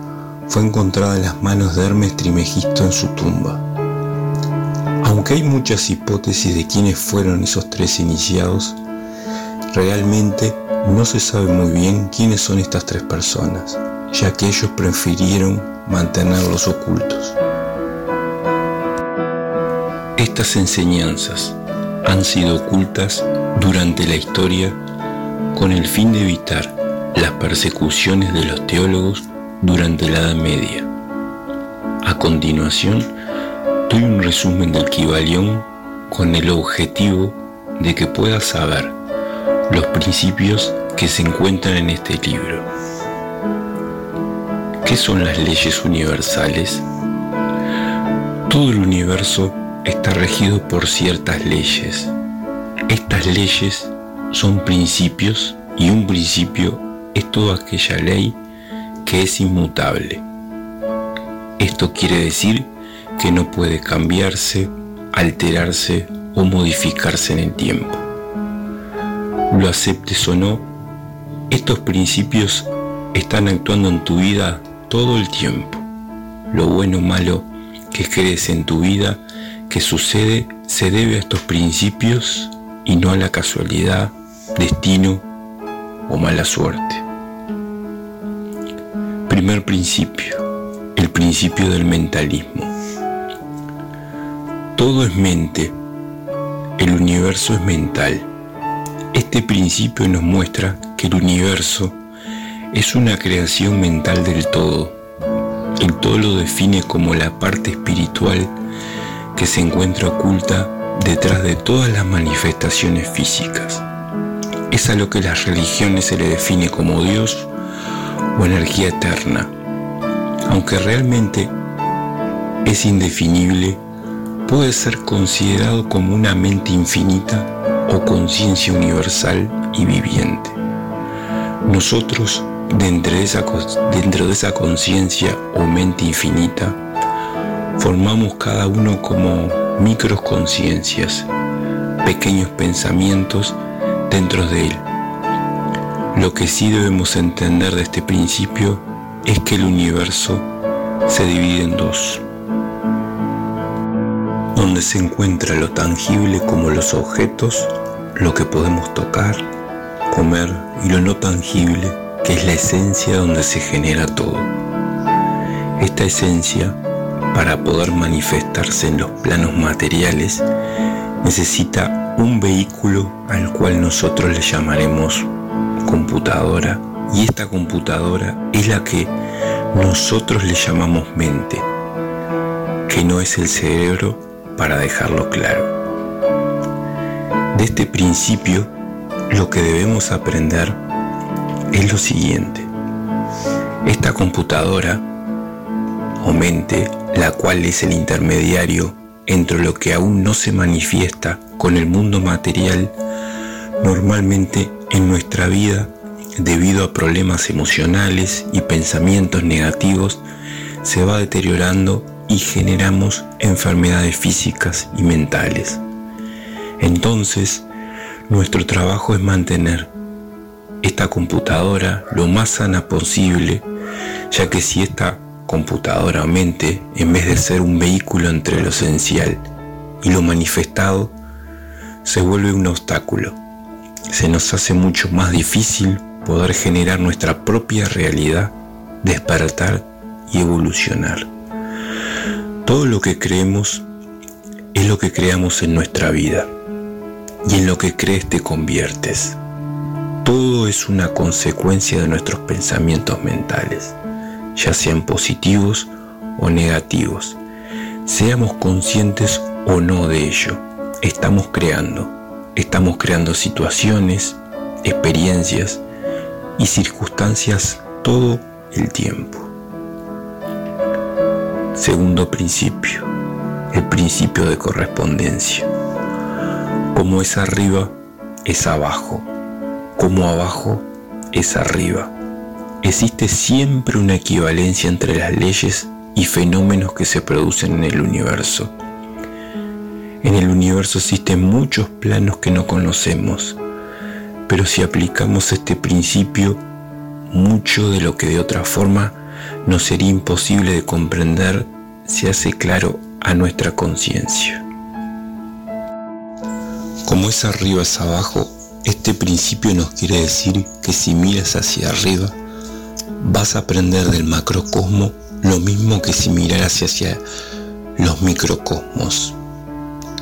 fue encontrada en las manos de Hermes Trimegisto en su tumba. Aunque hay muchas hipótesis de quiénes fueron esos tres iniciados, realmente no se sabe muy bien quiénes son estas tres personas, ya que ellos prefirieron mantenerlos ocultos. Estas enseñanzas han sido ocultas durante la historia con el fin de evitar las persecuciones de los teólogos durante la Edad Media. A continuación, doy un resumen del Kibalión con el objetivo de que puedas saber los principios que se encuentran en este libro. ¿Qué son las leyes universales? Todo el universo está regido por ciertas leyes. Estas leyes son principios y un principio es toda aquella ley que es inmutable. Esto quiere decir que no puede cambiarse, alterarse o modificarse en el tiempo. Lo aceptes o no, estos principios están actuando en tu vida todo el tiempo. Lo bueno o malo que crees en tu vida que sucede se debe a estos principios y no a la casualidad, destino o mala suerte. Primer principio, el principio del mentalismo. Todo es mente, el universo es mental. Este principio nos muestra que el universo es una creación mental del todo. El todo lo define como la parte espiritual que se encuentra oculta detrás de todas las manifestaciones físicas. Es a lo que las religiones se le define como Dios o energía eterna, aunque realmente es indefinible, puede ser considerado como una mente infinita o conciencia universal y viviente. Nosotros, dentro de esa, de conciencia o mente infinita, formamos cada uno como microconciencias, pequeños pensamientos dentro de él lo que sí debemos entender de este principio es que el universo se divide en dos, donde se encuentra lo tangible como los objetos, lo que podemos tocar, comer, y lo no tangible, que es la esencia donde se genera todo. Esta esencia, para poder manifestarse en los planos materiales, necesita un vehículo al cual nosotros le llamaremos computadora y esta computadora es la que nosotros le llamamos mente, que no es el cerebro para dejarlo claro. De este principio, lo que debemos aprender es lo siguiente. Esta computadora o mente, la cual es el intermediario entre lo que aún no se manifiesta con el mundo material, normalmente en nuestra vida, debido a problemas emocionales y pensamientos negativos, se va deteriorando y generamos enfermedades físicas y mentales. Entonces, nuestro trabajo es mantener esta computadora lo más sana posible, ya que si esta computadora o mente, en vez de ser un vehículo entre lo esencial y lo manifestado, se vuelve un obstáculo. Se nos hace mucho más difícil poder generar nuestra propia realidad, despertar y evolucionar. Todo lo que creemos es lo que creamos en nuestra vida y en lo que crees te conviertes. Todo es una consecuencia de nuestros pensamientos mentales, ya sean positivos o negativos. Seamos conscientes o no de ello, estamos creando. Estamos creando situaciones, experiencias y circunstancias todo el tiempo. Segundo principio, el principio de correspondencia. Como es arriba, es abajo. Como abajo, es arriba. Existe siempre una equivalencia entre las leyes y fenómenos que se producen en el universo. En el universo existen muchos planos que no conocemos, pero si aplicamos este principio, mucho de lo que de otra forma no sería imposible de comprender se hace claro a nuestra conciencia. Como es arriba es abajo, este principio nos quiere decir que si miras hacia arriba, vas a aprender del macrocosmo lo mismo que si miraras hacia los microcosmos.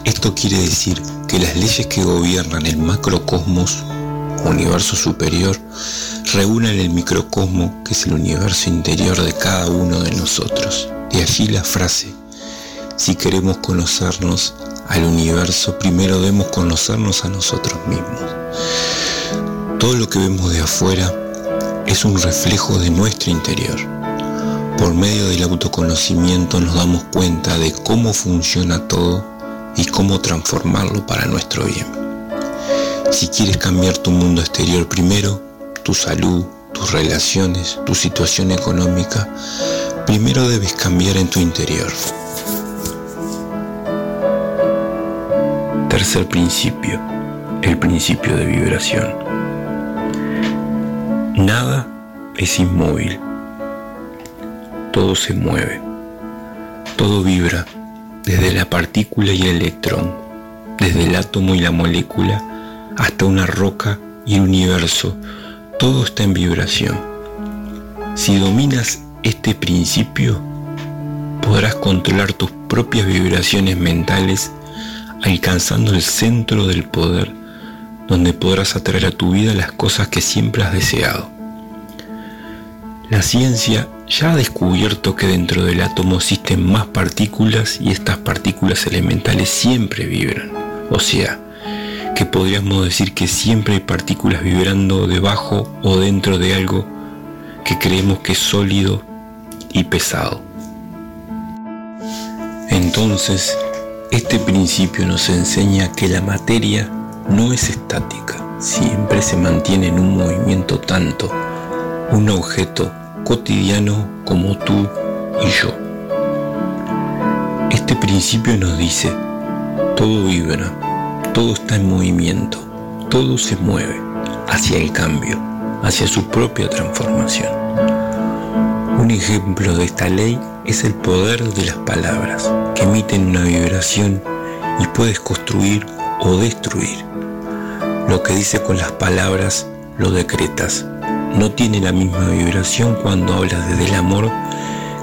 Esto quiere decir que las leyes que gobiernan el macrocosmos, universo superior, reúnen el microcosmo, que es el universo interior de cada uno de nosotros. De allí la frase, si queremos conocernos al universo, primero debemos conocernos a nosotros mismos. Todo lo que vemos de afuera es un reflejo de nuestro interior. Por medio del autoconocimiento nos damos cuenta de cómo funciona todo y cómo transformarlo para nuestro bien. Si quieres cambiar tu mundo exterior primero, tu salud, tus relaciones, tu situación económica, primero debes cambiar en tu interior. Tercer principio, el principio de vibración. Nada es inmóvil, todo se mueve, todo vibra desde la partícula y el electrón, desde el átomo y la molécula, hasta una roca y el universo, todo está en vibración. Si dominas este principio, podrás controlar tus propias vibraciones mentales alcanzando el centro del poder, donde podrás atraer a tu vida las cosas que siempre has deseado. La ciencia ya ha descubierto que dentro del átomo existen más partículas y estas partículas elementales siempre vibran. O sea, que podríamos decir que siempre hay partículas vibrando debajo o dentro de algo que creemos que es sólido y pesado. Entonces, este principio nos enseña que la materia no es estática, siempre se mantiene en un movimiento tanto un objeto cotidiano como tú y yo. Este principio nos dice, todo vibra, todo está en movimiento, todo se mueve hacia el cambio, hacia su propia transformación. Un ejemplo de esta ley es el poder de las palabras, que emiten una vibración y puedes construir o destruir. Lo que dice con las palabras lo decretas, no tiene la misma vibración cuando hablas desde el amor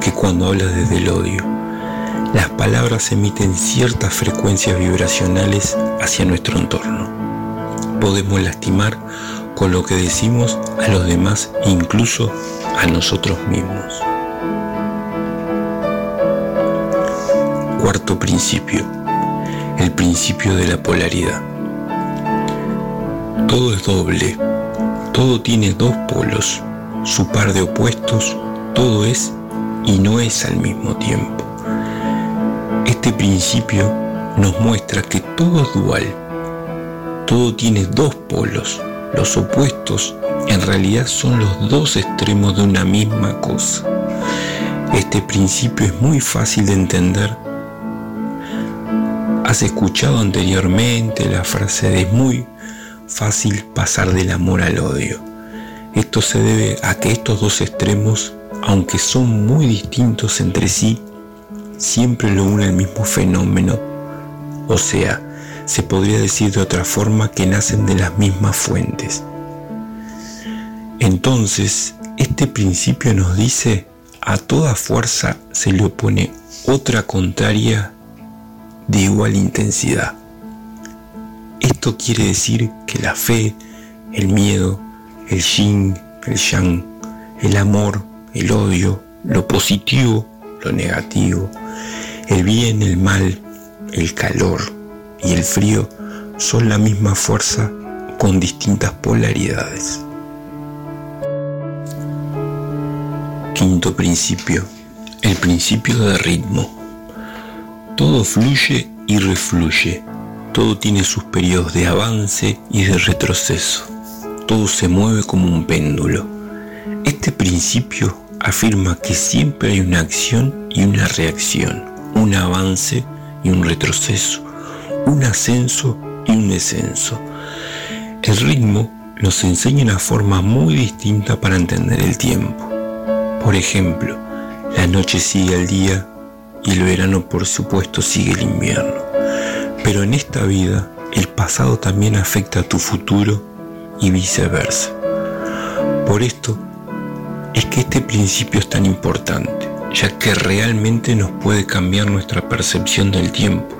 que cuando hablas desde el odio. Las palabras emiten ciertas frecuencias vibracionales hacia nuestro entorno. Podemos lastimar con lo que decimos a los demás incluso a nosotros mismos. Cuarto principio, el principio de la polaridad. Todo es doble, todo tiene dos polos, su par de opuestos, todo es y no es al mismo tiempo. Este principio nos muestra que todo es dual, todo tiene dos polos, los opuestos en realidad son los dos extremos de una misma cosa. Este principio es muy fácil de entender. Has escuchado anteriormente la frase de es muy fácil pasar del amor al odio. Esto se debe a que estos dos extremos, aunque son muy distintos entre sí, siempre lo une el mismo fenómeno. O sea, se podría decir de otra forma que nacen de las mismas fuentes. Entonces, este principio nos dice, a toda fuerza se le opone otra contraria de igual intensidad. Esto quiere decir que la fe, el miedo, el yin, el yang, el amor, el odio, lo positivo, negativo, el bien, el mal, el calor y el frío son la misma fuerza con distintas polaridades. Quinto principio, el principio de ritmo. Todo fluye y refluye, todo tiene sus periodos de avance y de retroceso, todo se mueve como un péndulo. Este principio afirma que siempre hay una acción y una reacción, un avance y un retroceso, un ascenso y un descenso. El ritmo nos enseña una forma muy distinta para entender el tiempo. Por ejemplo, la noche sigue al día y el verano por supuesto sigue el invierno. Pero en esta vida el pasado también afecta a tu futuro y viceversa. Por esto es que este principio es tan importante, ya que realmente nos puede cambiar nuestra percepción del tiempo,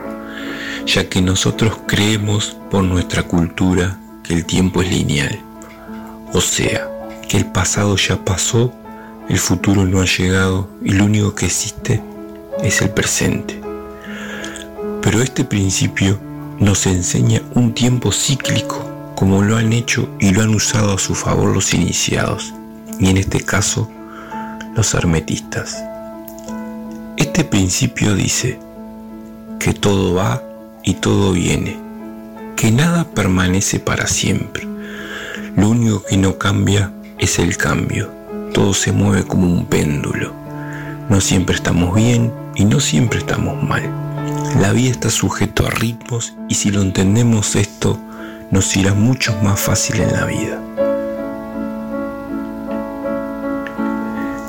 ya que nosotros creemos por nuestra cultura que el tiempo es lineal, o sea, que el pasado ya pasó el futuro no ha llegado y lo único que existe es el presente. Pero este principio nos enseña un tiempo cíclico, como lo han hecho y lo han usado a su favor los iniciados, y en este caso los hermetistas. Este principio dice que todo va y todo viene, que nada permanece para siempre. Lo único que no cambia es el cambio todo se mueve como un péndulo. No siempre estamos bien y no siempre estamos mal. La vida está sujeto a ritmos y si lo entendemos esto, nos irá mucho más fácil en la vida.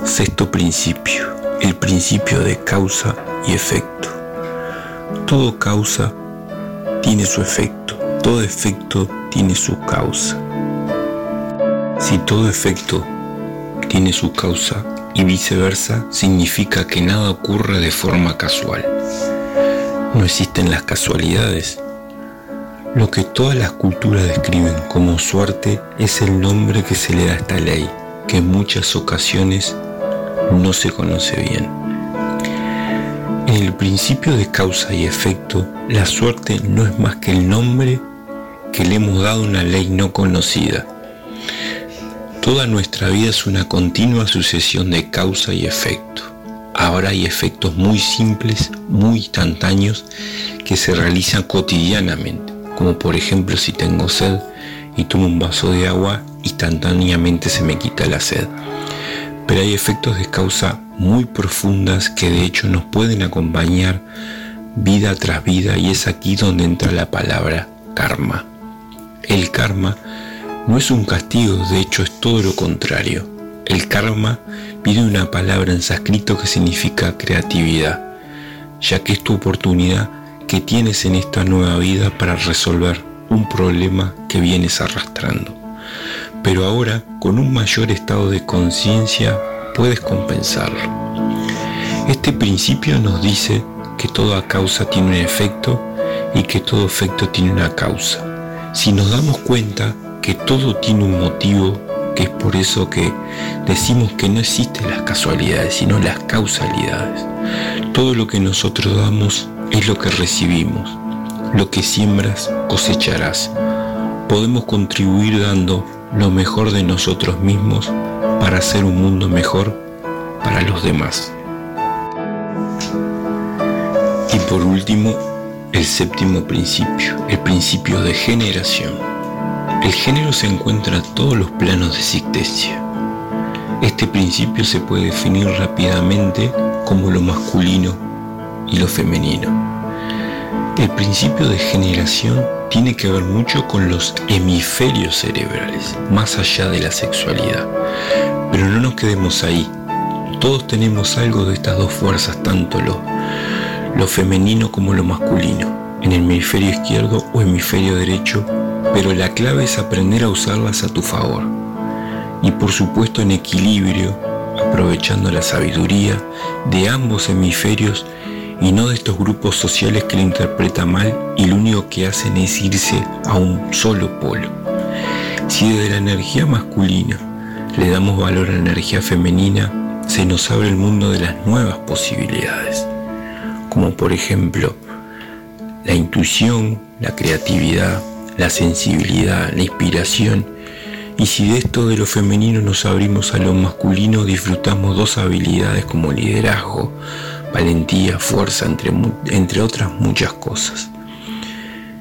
Sexto principio, el principio de causa y efecto. Todo causa tiene su efecto, todo efecto tiene su causa. Si todo efecto tiene su causa y viceversa significa que nada ocurre de forma casual. No existen las casualidades. Lo que todas las culturas describen como suerte es el nombre que se le da a esta ley, que en muchas ocasiones no se conoce bien. En el principio de causa y efecto, la suerte no es más que el nombre que le hemos dado a una ley no conocida Toda nuestra vida es una continua sucesión de causa y efecto. Ahora hay efectos muy simples, muy instantáneos, que se realizan cotidianamente, como por ejemplo si tengo sed y tomo un vaso de agua, instantáneamente se me quita la sed. Pero hay efectos de causa muy profundas que de hecho nos pueden acompañar vida tras vida y es aquí donde entra la palabra karma. El karma no es un castigo, de hecho es todo lo contrario. El karma viene de una palabra en sánscrito que significa creatividad, ya que es tu oportunidad que tienes en esta nueva vida para resolver un problema que vienes arrastrando. Pero ahora, con un mayor estado de conciencia, puedes compensarlo. Este principio nos dice que toda causa tiene un efecto y que todo efecto tiene una causa. Si nos damos cuenta, que todo tiene un motivo, que es por eso que decimos que no existen las casualidades, sino las causalidades. Todo lo que nosotros damos es lo que recibimos. Lo que siembras, cosecharás. Podemos contribuir dando lo mejor de nosotros mismos para hacer un mundo mejor para los demás. Y por último, el séptimo principio, el principio de generación. El género se encuentra en todos los planos de existencia. Este principio se puede definir rápidamente como lo masculino y lo femenino. El principio de generación tiene que ver mucho con los hemisferios cerebrales, más allá de la sexualidad. Pero no nos quedemos ahí. Todos tenemos algo de estas dos fuerzas, tanto lo, lo femenino como lo masculino, en el hemisferio izquierdo o hemisferio derecho, pero la clave es aprender a usarlas a tu favor. Y por supuesto en equilibrio, aprovechando la sabiduría de ambos hemisferios y no de estos grupos sociales que lo interpretan mal y lo único que hacen es irse a un solo polo. Si desde la energía masculina le damos valor a la energía femenina, se nos abre el mundo de las nuevas posibilidades, como por ejemplo la intuición, la creatividad, la sensibilidad, la inspiración, y si de esto de lo femenino nos abrimos a lo masculino, disfrutamos dos habilidades como liderazgo, valentía, fuerza, entre, entre otras muchas cosas.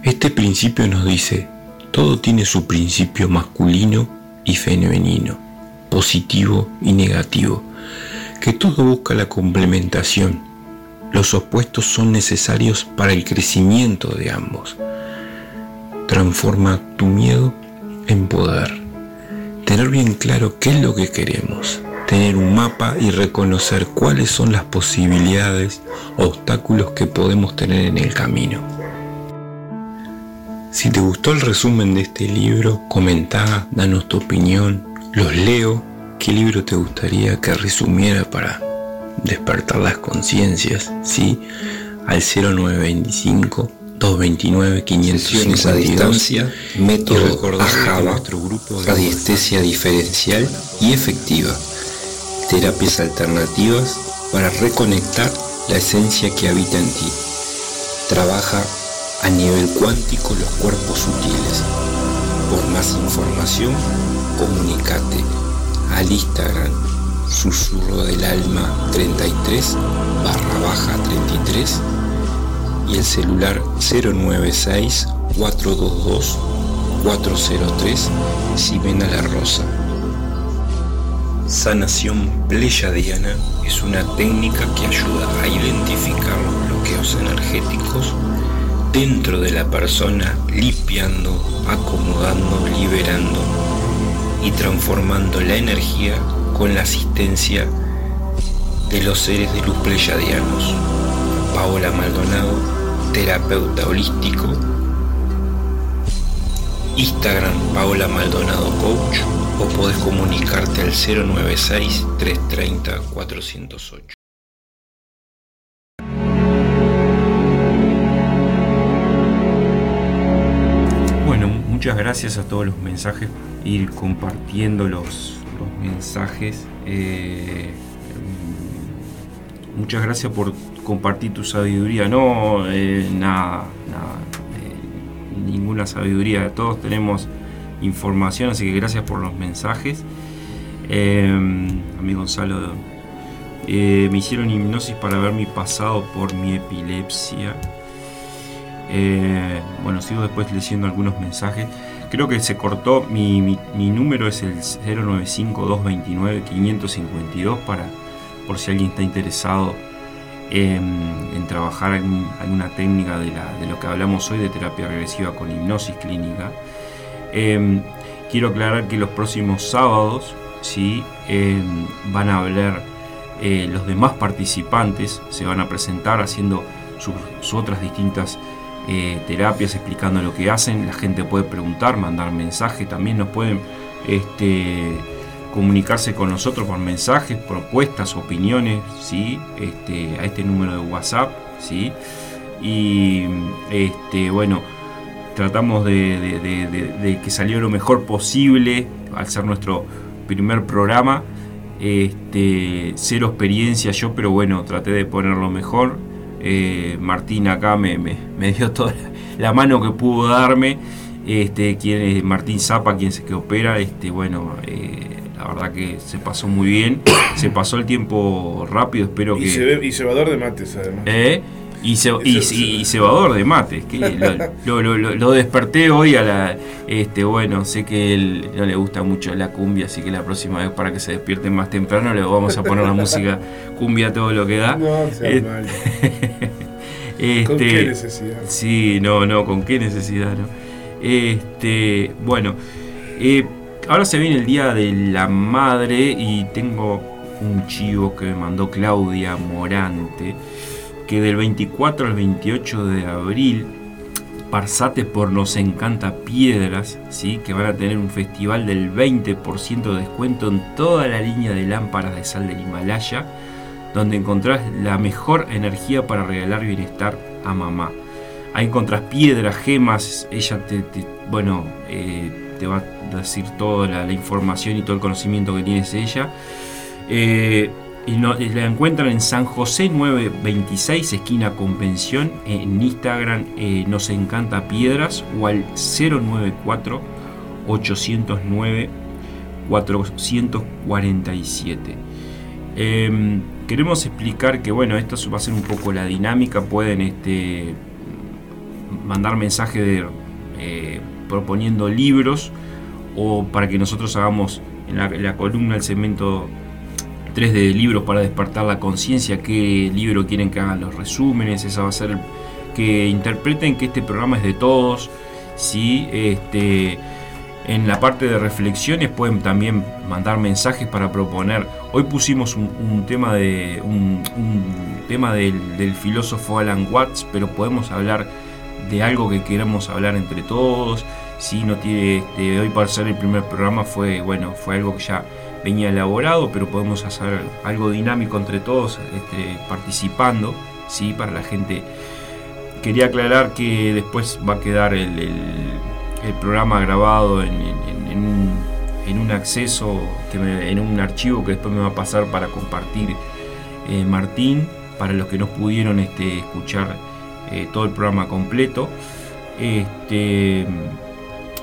Este principio nos dice, todo tiene su principio masculino y femenino, positivo y negativo, que todo busca la complementación. Los opuestos son necesarios para el crecimiento de ambos. Transforma tu miedo en poder. Tener bien claro qué es lo que queremos, tener un mapa y reconocer cuáles son las posibilidades, obstáculos que podemos tener en el camino. Si te gustó el resumen de este libro, comenta, danos tu opinión, los leo, qué libro te gustaría que resumiera para despertar las conciencias, ¿sí? Al 0925 229 500 a distancia, método AJAVA, radiestesia diferencial y efectiva terapias alternativas para reconectar la esencia que habita en ti. Trabaja a nivel cuántico los cuerpos sutiles. Por más información, comunícate al Instagram susurro del alma 33 barra baja 33 y el celular 096 422 403 a La Rosa. Sanación pleyadiana es una técnica que ayuda a identificar los bloqueos energéticos dentro de la persona, limpiando, acomodando, liberando y transformando la energía con la asistencia de los seres de luz pleyadianos. Paola Maldonado, terapeuta holístico. Instagram Paola Maldonado Coach o podés comunicarte al 096-330-408. Bueno, muchas gracias a todos los mensajes, ir compartiendo los, los mensajes. Eh, muchas gracias por compartir tu sabiduría. No, eh, nada, nada, eh, ninguna sabiduría. Todos tenemos información, así que gracias por los mensajes. Eh, a mí Gonzalo, eh, me hicieron hipnosis para ver mi pasado por mi epilepsia. Eh, bueno, sigo después leyendo algunos mensajes. Creo que se cortó, mi, mi, número es el 095-229-552 para, por si alguien está interesado en, trabajar en alguna técnica de, de lo que hablamos hoy de terapia regresiva con hipnosis clínica. Em, quiero aclarar que los próximos sábados ¿sí? Em, van a hablar eh, los demás participantes, se van a presentar haciendo sus, otras distintas eh, terapias, explicando lo que hacen. La gente puede preguntar, mandar mensajes, también nos pueden este, comunicarse con nosotros por mensajes, propuestas, opiniones, ¿sí? este, a este número de WhatsApp. ¿sí? Y este, bueno, tratamos de, que salió lo mejor posible al ser nuestro primer programa. Este, cero experiencia yo, pero bueno, traté de ponerlo mejor. Eh, Martín acá me, dio toda la mano que pudo darme. Este, quien es Martín Zapa, quien se que opera, este, bueno, eh, la verdad que se pasó muy bien, se pasó el tiempo rápido, espero Y, que... cebe- y cebador de mates, además. ¿Eh? Y, ce- y, y- y cebador de mates. que lo, lo- lo- lo desperté hoy a la. Este, bueno, sé que él no le gusta mucho la cumbia, así que la próxima vez para que se despierten más temprano le vamos a poner la música cumbia todo lo que da. No, sea Eh, mal. Este, ¿Con qué necesidad? Sí, no, no, con qué necesidad, ¿no? Este, bueno, eh, ahora se viene el Día de la Madre y tengo un chivo que me mandó Claudia Morante, que del 24 al 28 de abril, Parsate por Nos Encanta Piedras, ¿sí? que van a tener un festival del 20% de descuento en toda la línea de lámparas de sal del Himalaya, donde encontrás la mejor energía para regalar bienestar a mamá. Ahí encontrás piedras, gemas, ella te, te- bueno, eh, te va a decir toda la, la información y todo el conocimiento que tienes ella. Eh, y la encuentran en San José 926, esquina Convención, en Instagram eh, Nos Encanta Piedras o al 094 809 447. Em, queremos explicar que, bueno, esto va a ser un poco la dinámica. Pueden este, mandar mensaje de, eh, proponiendo libros o para que nosotros hagamos en la, en la columna el segmento 3 de libros para despertar la conciencia, qué libro quieren que hagan los resúmenes, esa va a ser que interpreten que este programa es de todos, ¿sí? este, en la parte de reflexiones pueden también mandar mensajes para proponer. Hoy pusimos un, tema de un, tema del, del filósofo Alan Watts, pero podemos hablar de algo que queramos hablar entre todos. Si no tiene, este, hoy para ser el primer programa fue bueno, fue algo que ya venía elaborado, pero podemos hacer algo dinámico entre todos, este, participando, sí, para la gente. Quería aclarar que después va a quedar el, el- programa grabado en, en- un, en un acceso, que me- en un archivo que después me va a pasar para compartir eh, Martín, para los que no pudieron este, escuchar eh, todo el programa completo. Este,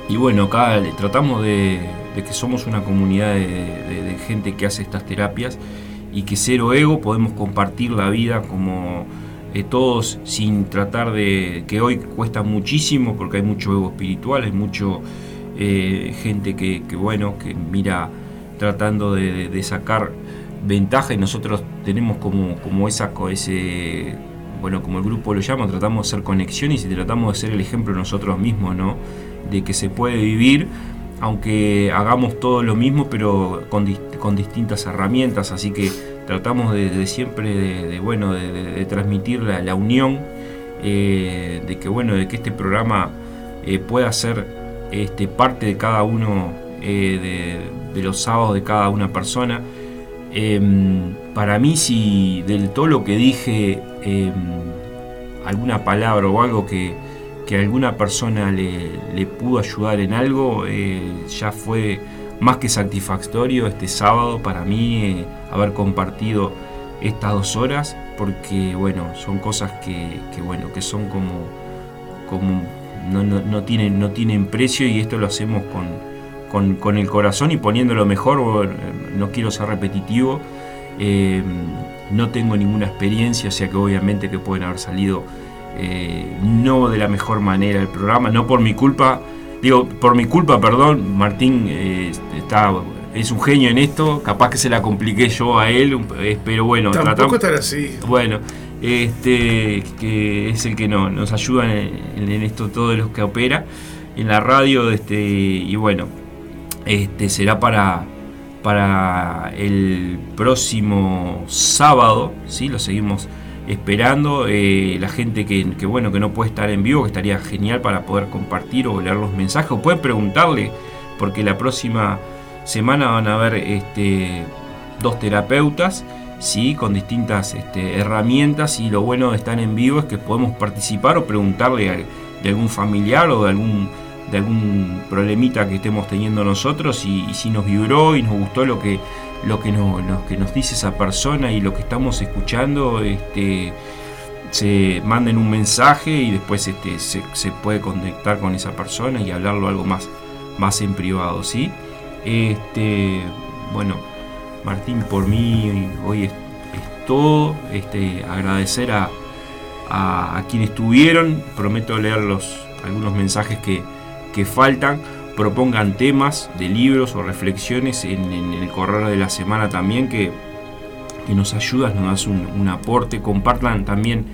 y bueno, acá tratamos de, de que somos una comunidad de, gente que hace estas terapias y que cero ego podemos compartir la vida como eh, todos sin tratar de que hoy cuesta muchísimo porque hay mucho ego espiritual, hay mucho eh, gente que, bueno que mira tratando de, sacar ventaja y nosotros tenemos como, como esa ese bueno como el grupo lo llama tratamos de hacer conexiones y tratamos de ser el ejemplo nosotros mismos no de que se puede vivir aunque hagamos todo lo mismo pero con, con distintas herramientas. Así que tratamos de, siempre de, bueno de, transmitir la, unión eh, de que bueno de que este programa eh, pueda ser este, parte de cada uno eh, de, de los sábados de cada una persona. Em, para mí si del todo lo que dije em, alguna palabra o algo que, que alguna persona le, pudo ayudar en algo eh, ya fue más que satisfactorio este sábado para mí eh, haber compartido estas dos horas porque bueno son cosas que, bueno que son como como no, no, no tienen no tienen precio y esto lo hacemos con, con, con el corazón y poniendo lo mejor bueno, no quiero ser repetitivo eh, no tengo ninguna experiencia o sea que obviamente que pueden haber salido eh, no de la mejor manera el programa no por mi culpa digo por mi culpa perdón Martín eh, está es un genio en esto capaz que se la compliqué yo a él pero bueno Tampoco estar así. bueno, este que es el que no, nos ayuda en, en esto todos los que opera en la radio, este, y bueno, este será para para el próximo sábado, ¿sí? Lo seguimos esperando. eh, la gente que, bueno que no puede estar en vivo, que estaría genial para poder compartir o leer los mensajes, o pueden preguntarle, porque la próxima semana van a haber este, dos terapeutas ¿sí? con distintas este, herramientas y lo bueno de estar en vivo es que podemos participar o preguntarle a, de algún familiar o de algún, de algún problemita que estemos teniendo nosotros y, y si nos vibró y nos gustó lo que, lo que, nos, lo que nos dice esa persona y lo que estamos escuchando, este, se manden un mensaje y después este, se, se puede conectar con esa persona y hablarlo algo más, más en privado, ¿sí? Este, bueno, Martín, por mí hoy es, es todo. Este, agradecer a, a, a quienes estuvieron. Prometo leer los, algunos mensajes que, que faltan. Propongan temas de libros o reflexiones en, en el correr de la semana también que, que nos ayudas, nos das un, un aporte. Compartan también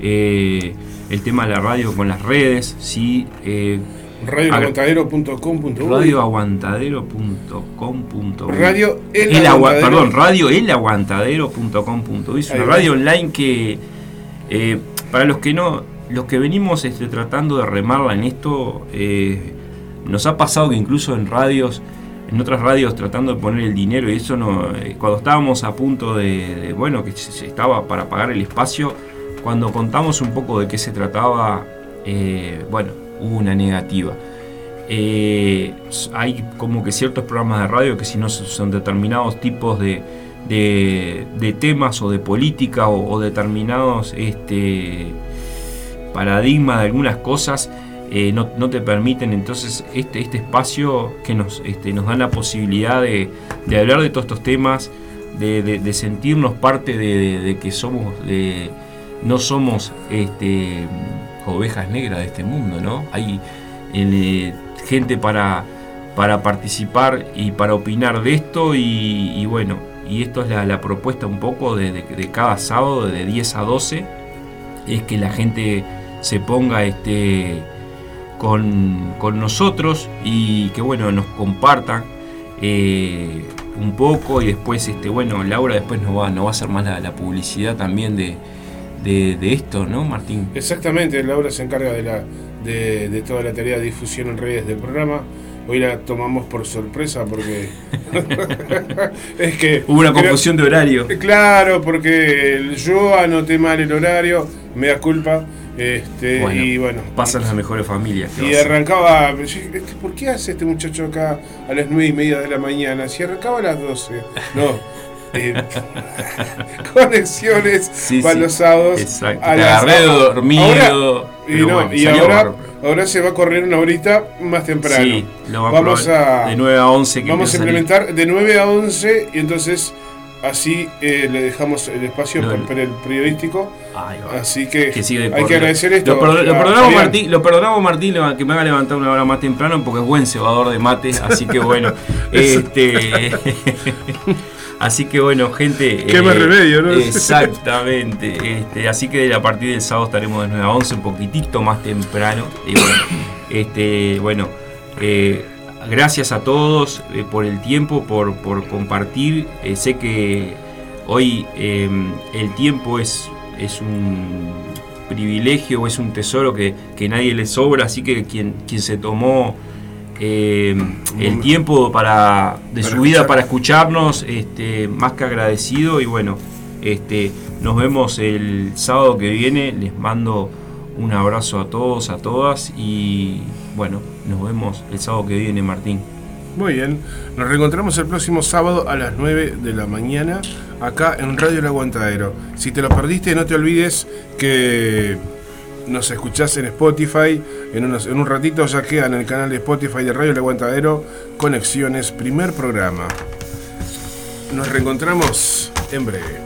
eh, el tema de la radio con las redes. ¿sí? Eh, radioaguantadero.com.uy radioaguantadero.com.uy Radio El El agua- radioelaguantadero.com.uy es una radio online que eh, para los que no los que venimos este, tratando de remarla en esto eh, nos ha pasado que incluso en radios en otras radios tratando de poner el dinero y eso eh, cuando estábamos a punto de, bueno que se estaba para pagar el espacio cuando contamos un poco de qué se trataba eh, bueno hubo una negativa. Eh, hay como que ciertos programas de radio que si no son determinados tipos de, de, temas o de política o, o determinados este, paradigmas de algunas cosas eh, no, te permiten entonces este, este espacio que nos, este, nos dan la posibilidad de, de hablar de todos estos temas de, de- sentirnos parte de, que somos no somos este, ovejas negras de este mundo ¿no? hay eh, gente para, para participar y para opinar de esto y, bueno, y esto es la, propuesta un poco de, de- de cada sábado de 10 a 12, es que la gente se ponga este, con, con nosotros y que bueno, nos compartan eh, un poco y después, este, bueno, Laura después nos va, nos va a hacer más la, la publicidad también de, de, de esto, ¿no, Martín? Exactamente, Laura se encarga de, la, de, de toda la tarea de difusión en redes del programa. Hoy la tomamos por sorpresa porque es que Hubo una creo- confusión de horario. Claro, porque yo anoté mal el horario, me da culpa, este, Bueno, y bueno. Pasan las mejores familias. ¿qué Y arrancaba, "Este, ¿por qué hace este muchacho acá a las nueve y media de la mañana? Si arrancaba a las 12. No. eh, conexiones Sí, para los sábados. Exacto. a Te las- agarré ahora- dormido. y pero no, bueno, y salió ahora, ahora se va a correr una horita más temprano. Sí, lo vamos, Vamos a- de 9 a 11 que Vamos a salir. implementar de 9 a 11 y entonces así eh, le dejamos el espacio No, por el periodístico. Ay. Así que, hay que agradecer esto. Lo, perdo- lo a perdonamos. Martín, lo perdonamos Martín que me haga levantar una hora más temprano porque es buen cebador de mate, así que bueno, este así que bueno, gente, Qué más remedio, ¿no? Exactamente, este, así que a partir del sábado estaremos de 9 a 11 un poquitito más temprano y bueno, este bueno, eh, gracias a todos eh, por el tiempo, por, por compartir. Eh, sé que hoy eh, el tiempo es, es un privilegio, es un tesoro que, que nadie le sobra, así que quien, quien se tomó eh, el tiempo para, de Para su vida escuchar. para escucharnos, este, más que agradecido y bueno, este, nos vemos el sábado que viene, les mando un abrazo a todos, a todas y bueno, nos vemos el sábado que viene, Martín. Muy bien, nos reencontramos el próximo sábado a las 9 de la mañana acá en Radio El Aguantadero. Si te lo perdiste, no te olvides que nos escuchás en Spotify. En, en un ratito ya queda en el canal de Spotify de Radio El Aguantadero Conexiones, primer programa. Nos reencontramos en breve.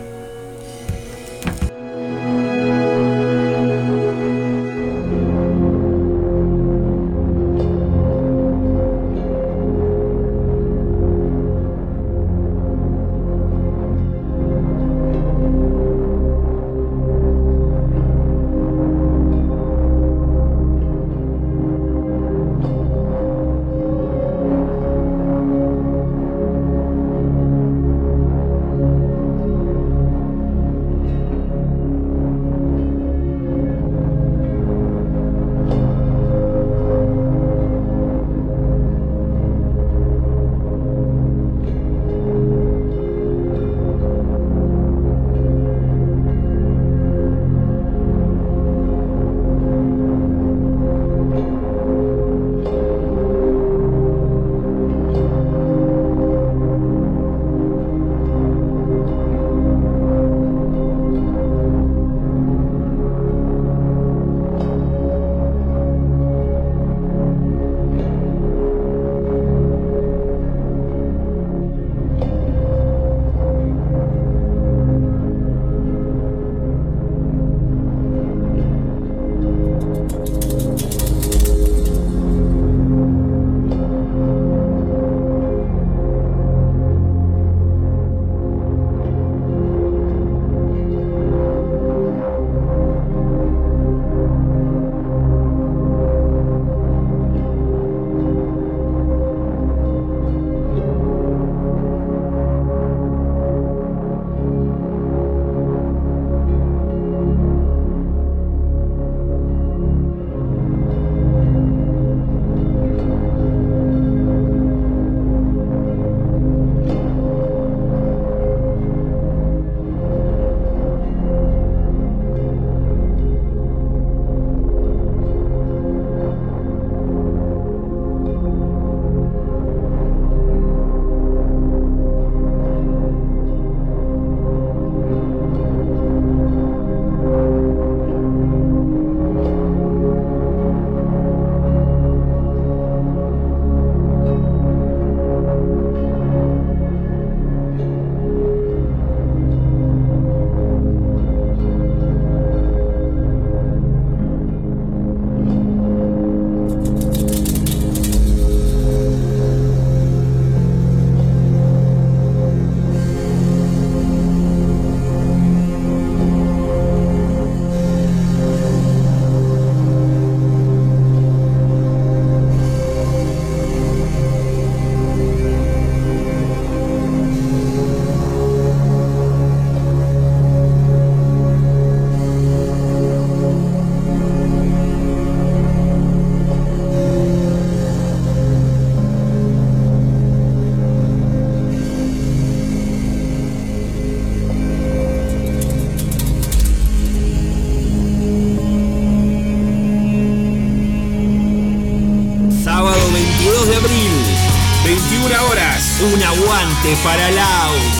Un aguante para Lau.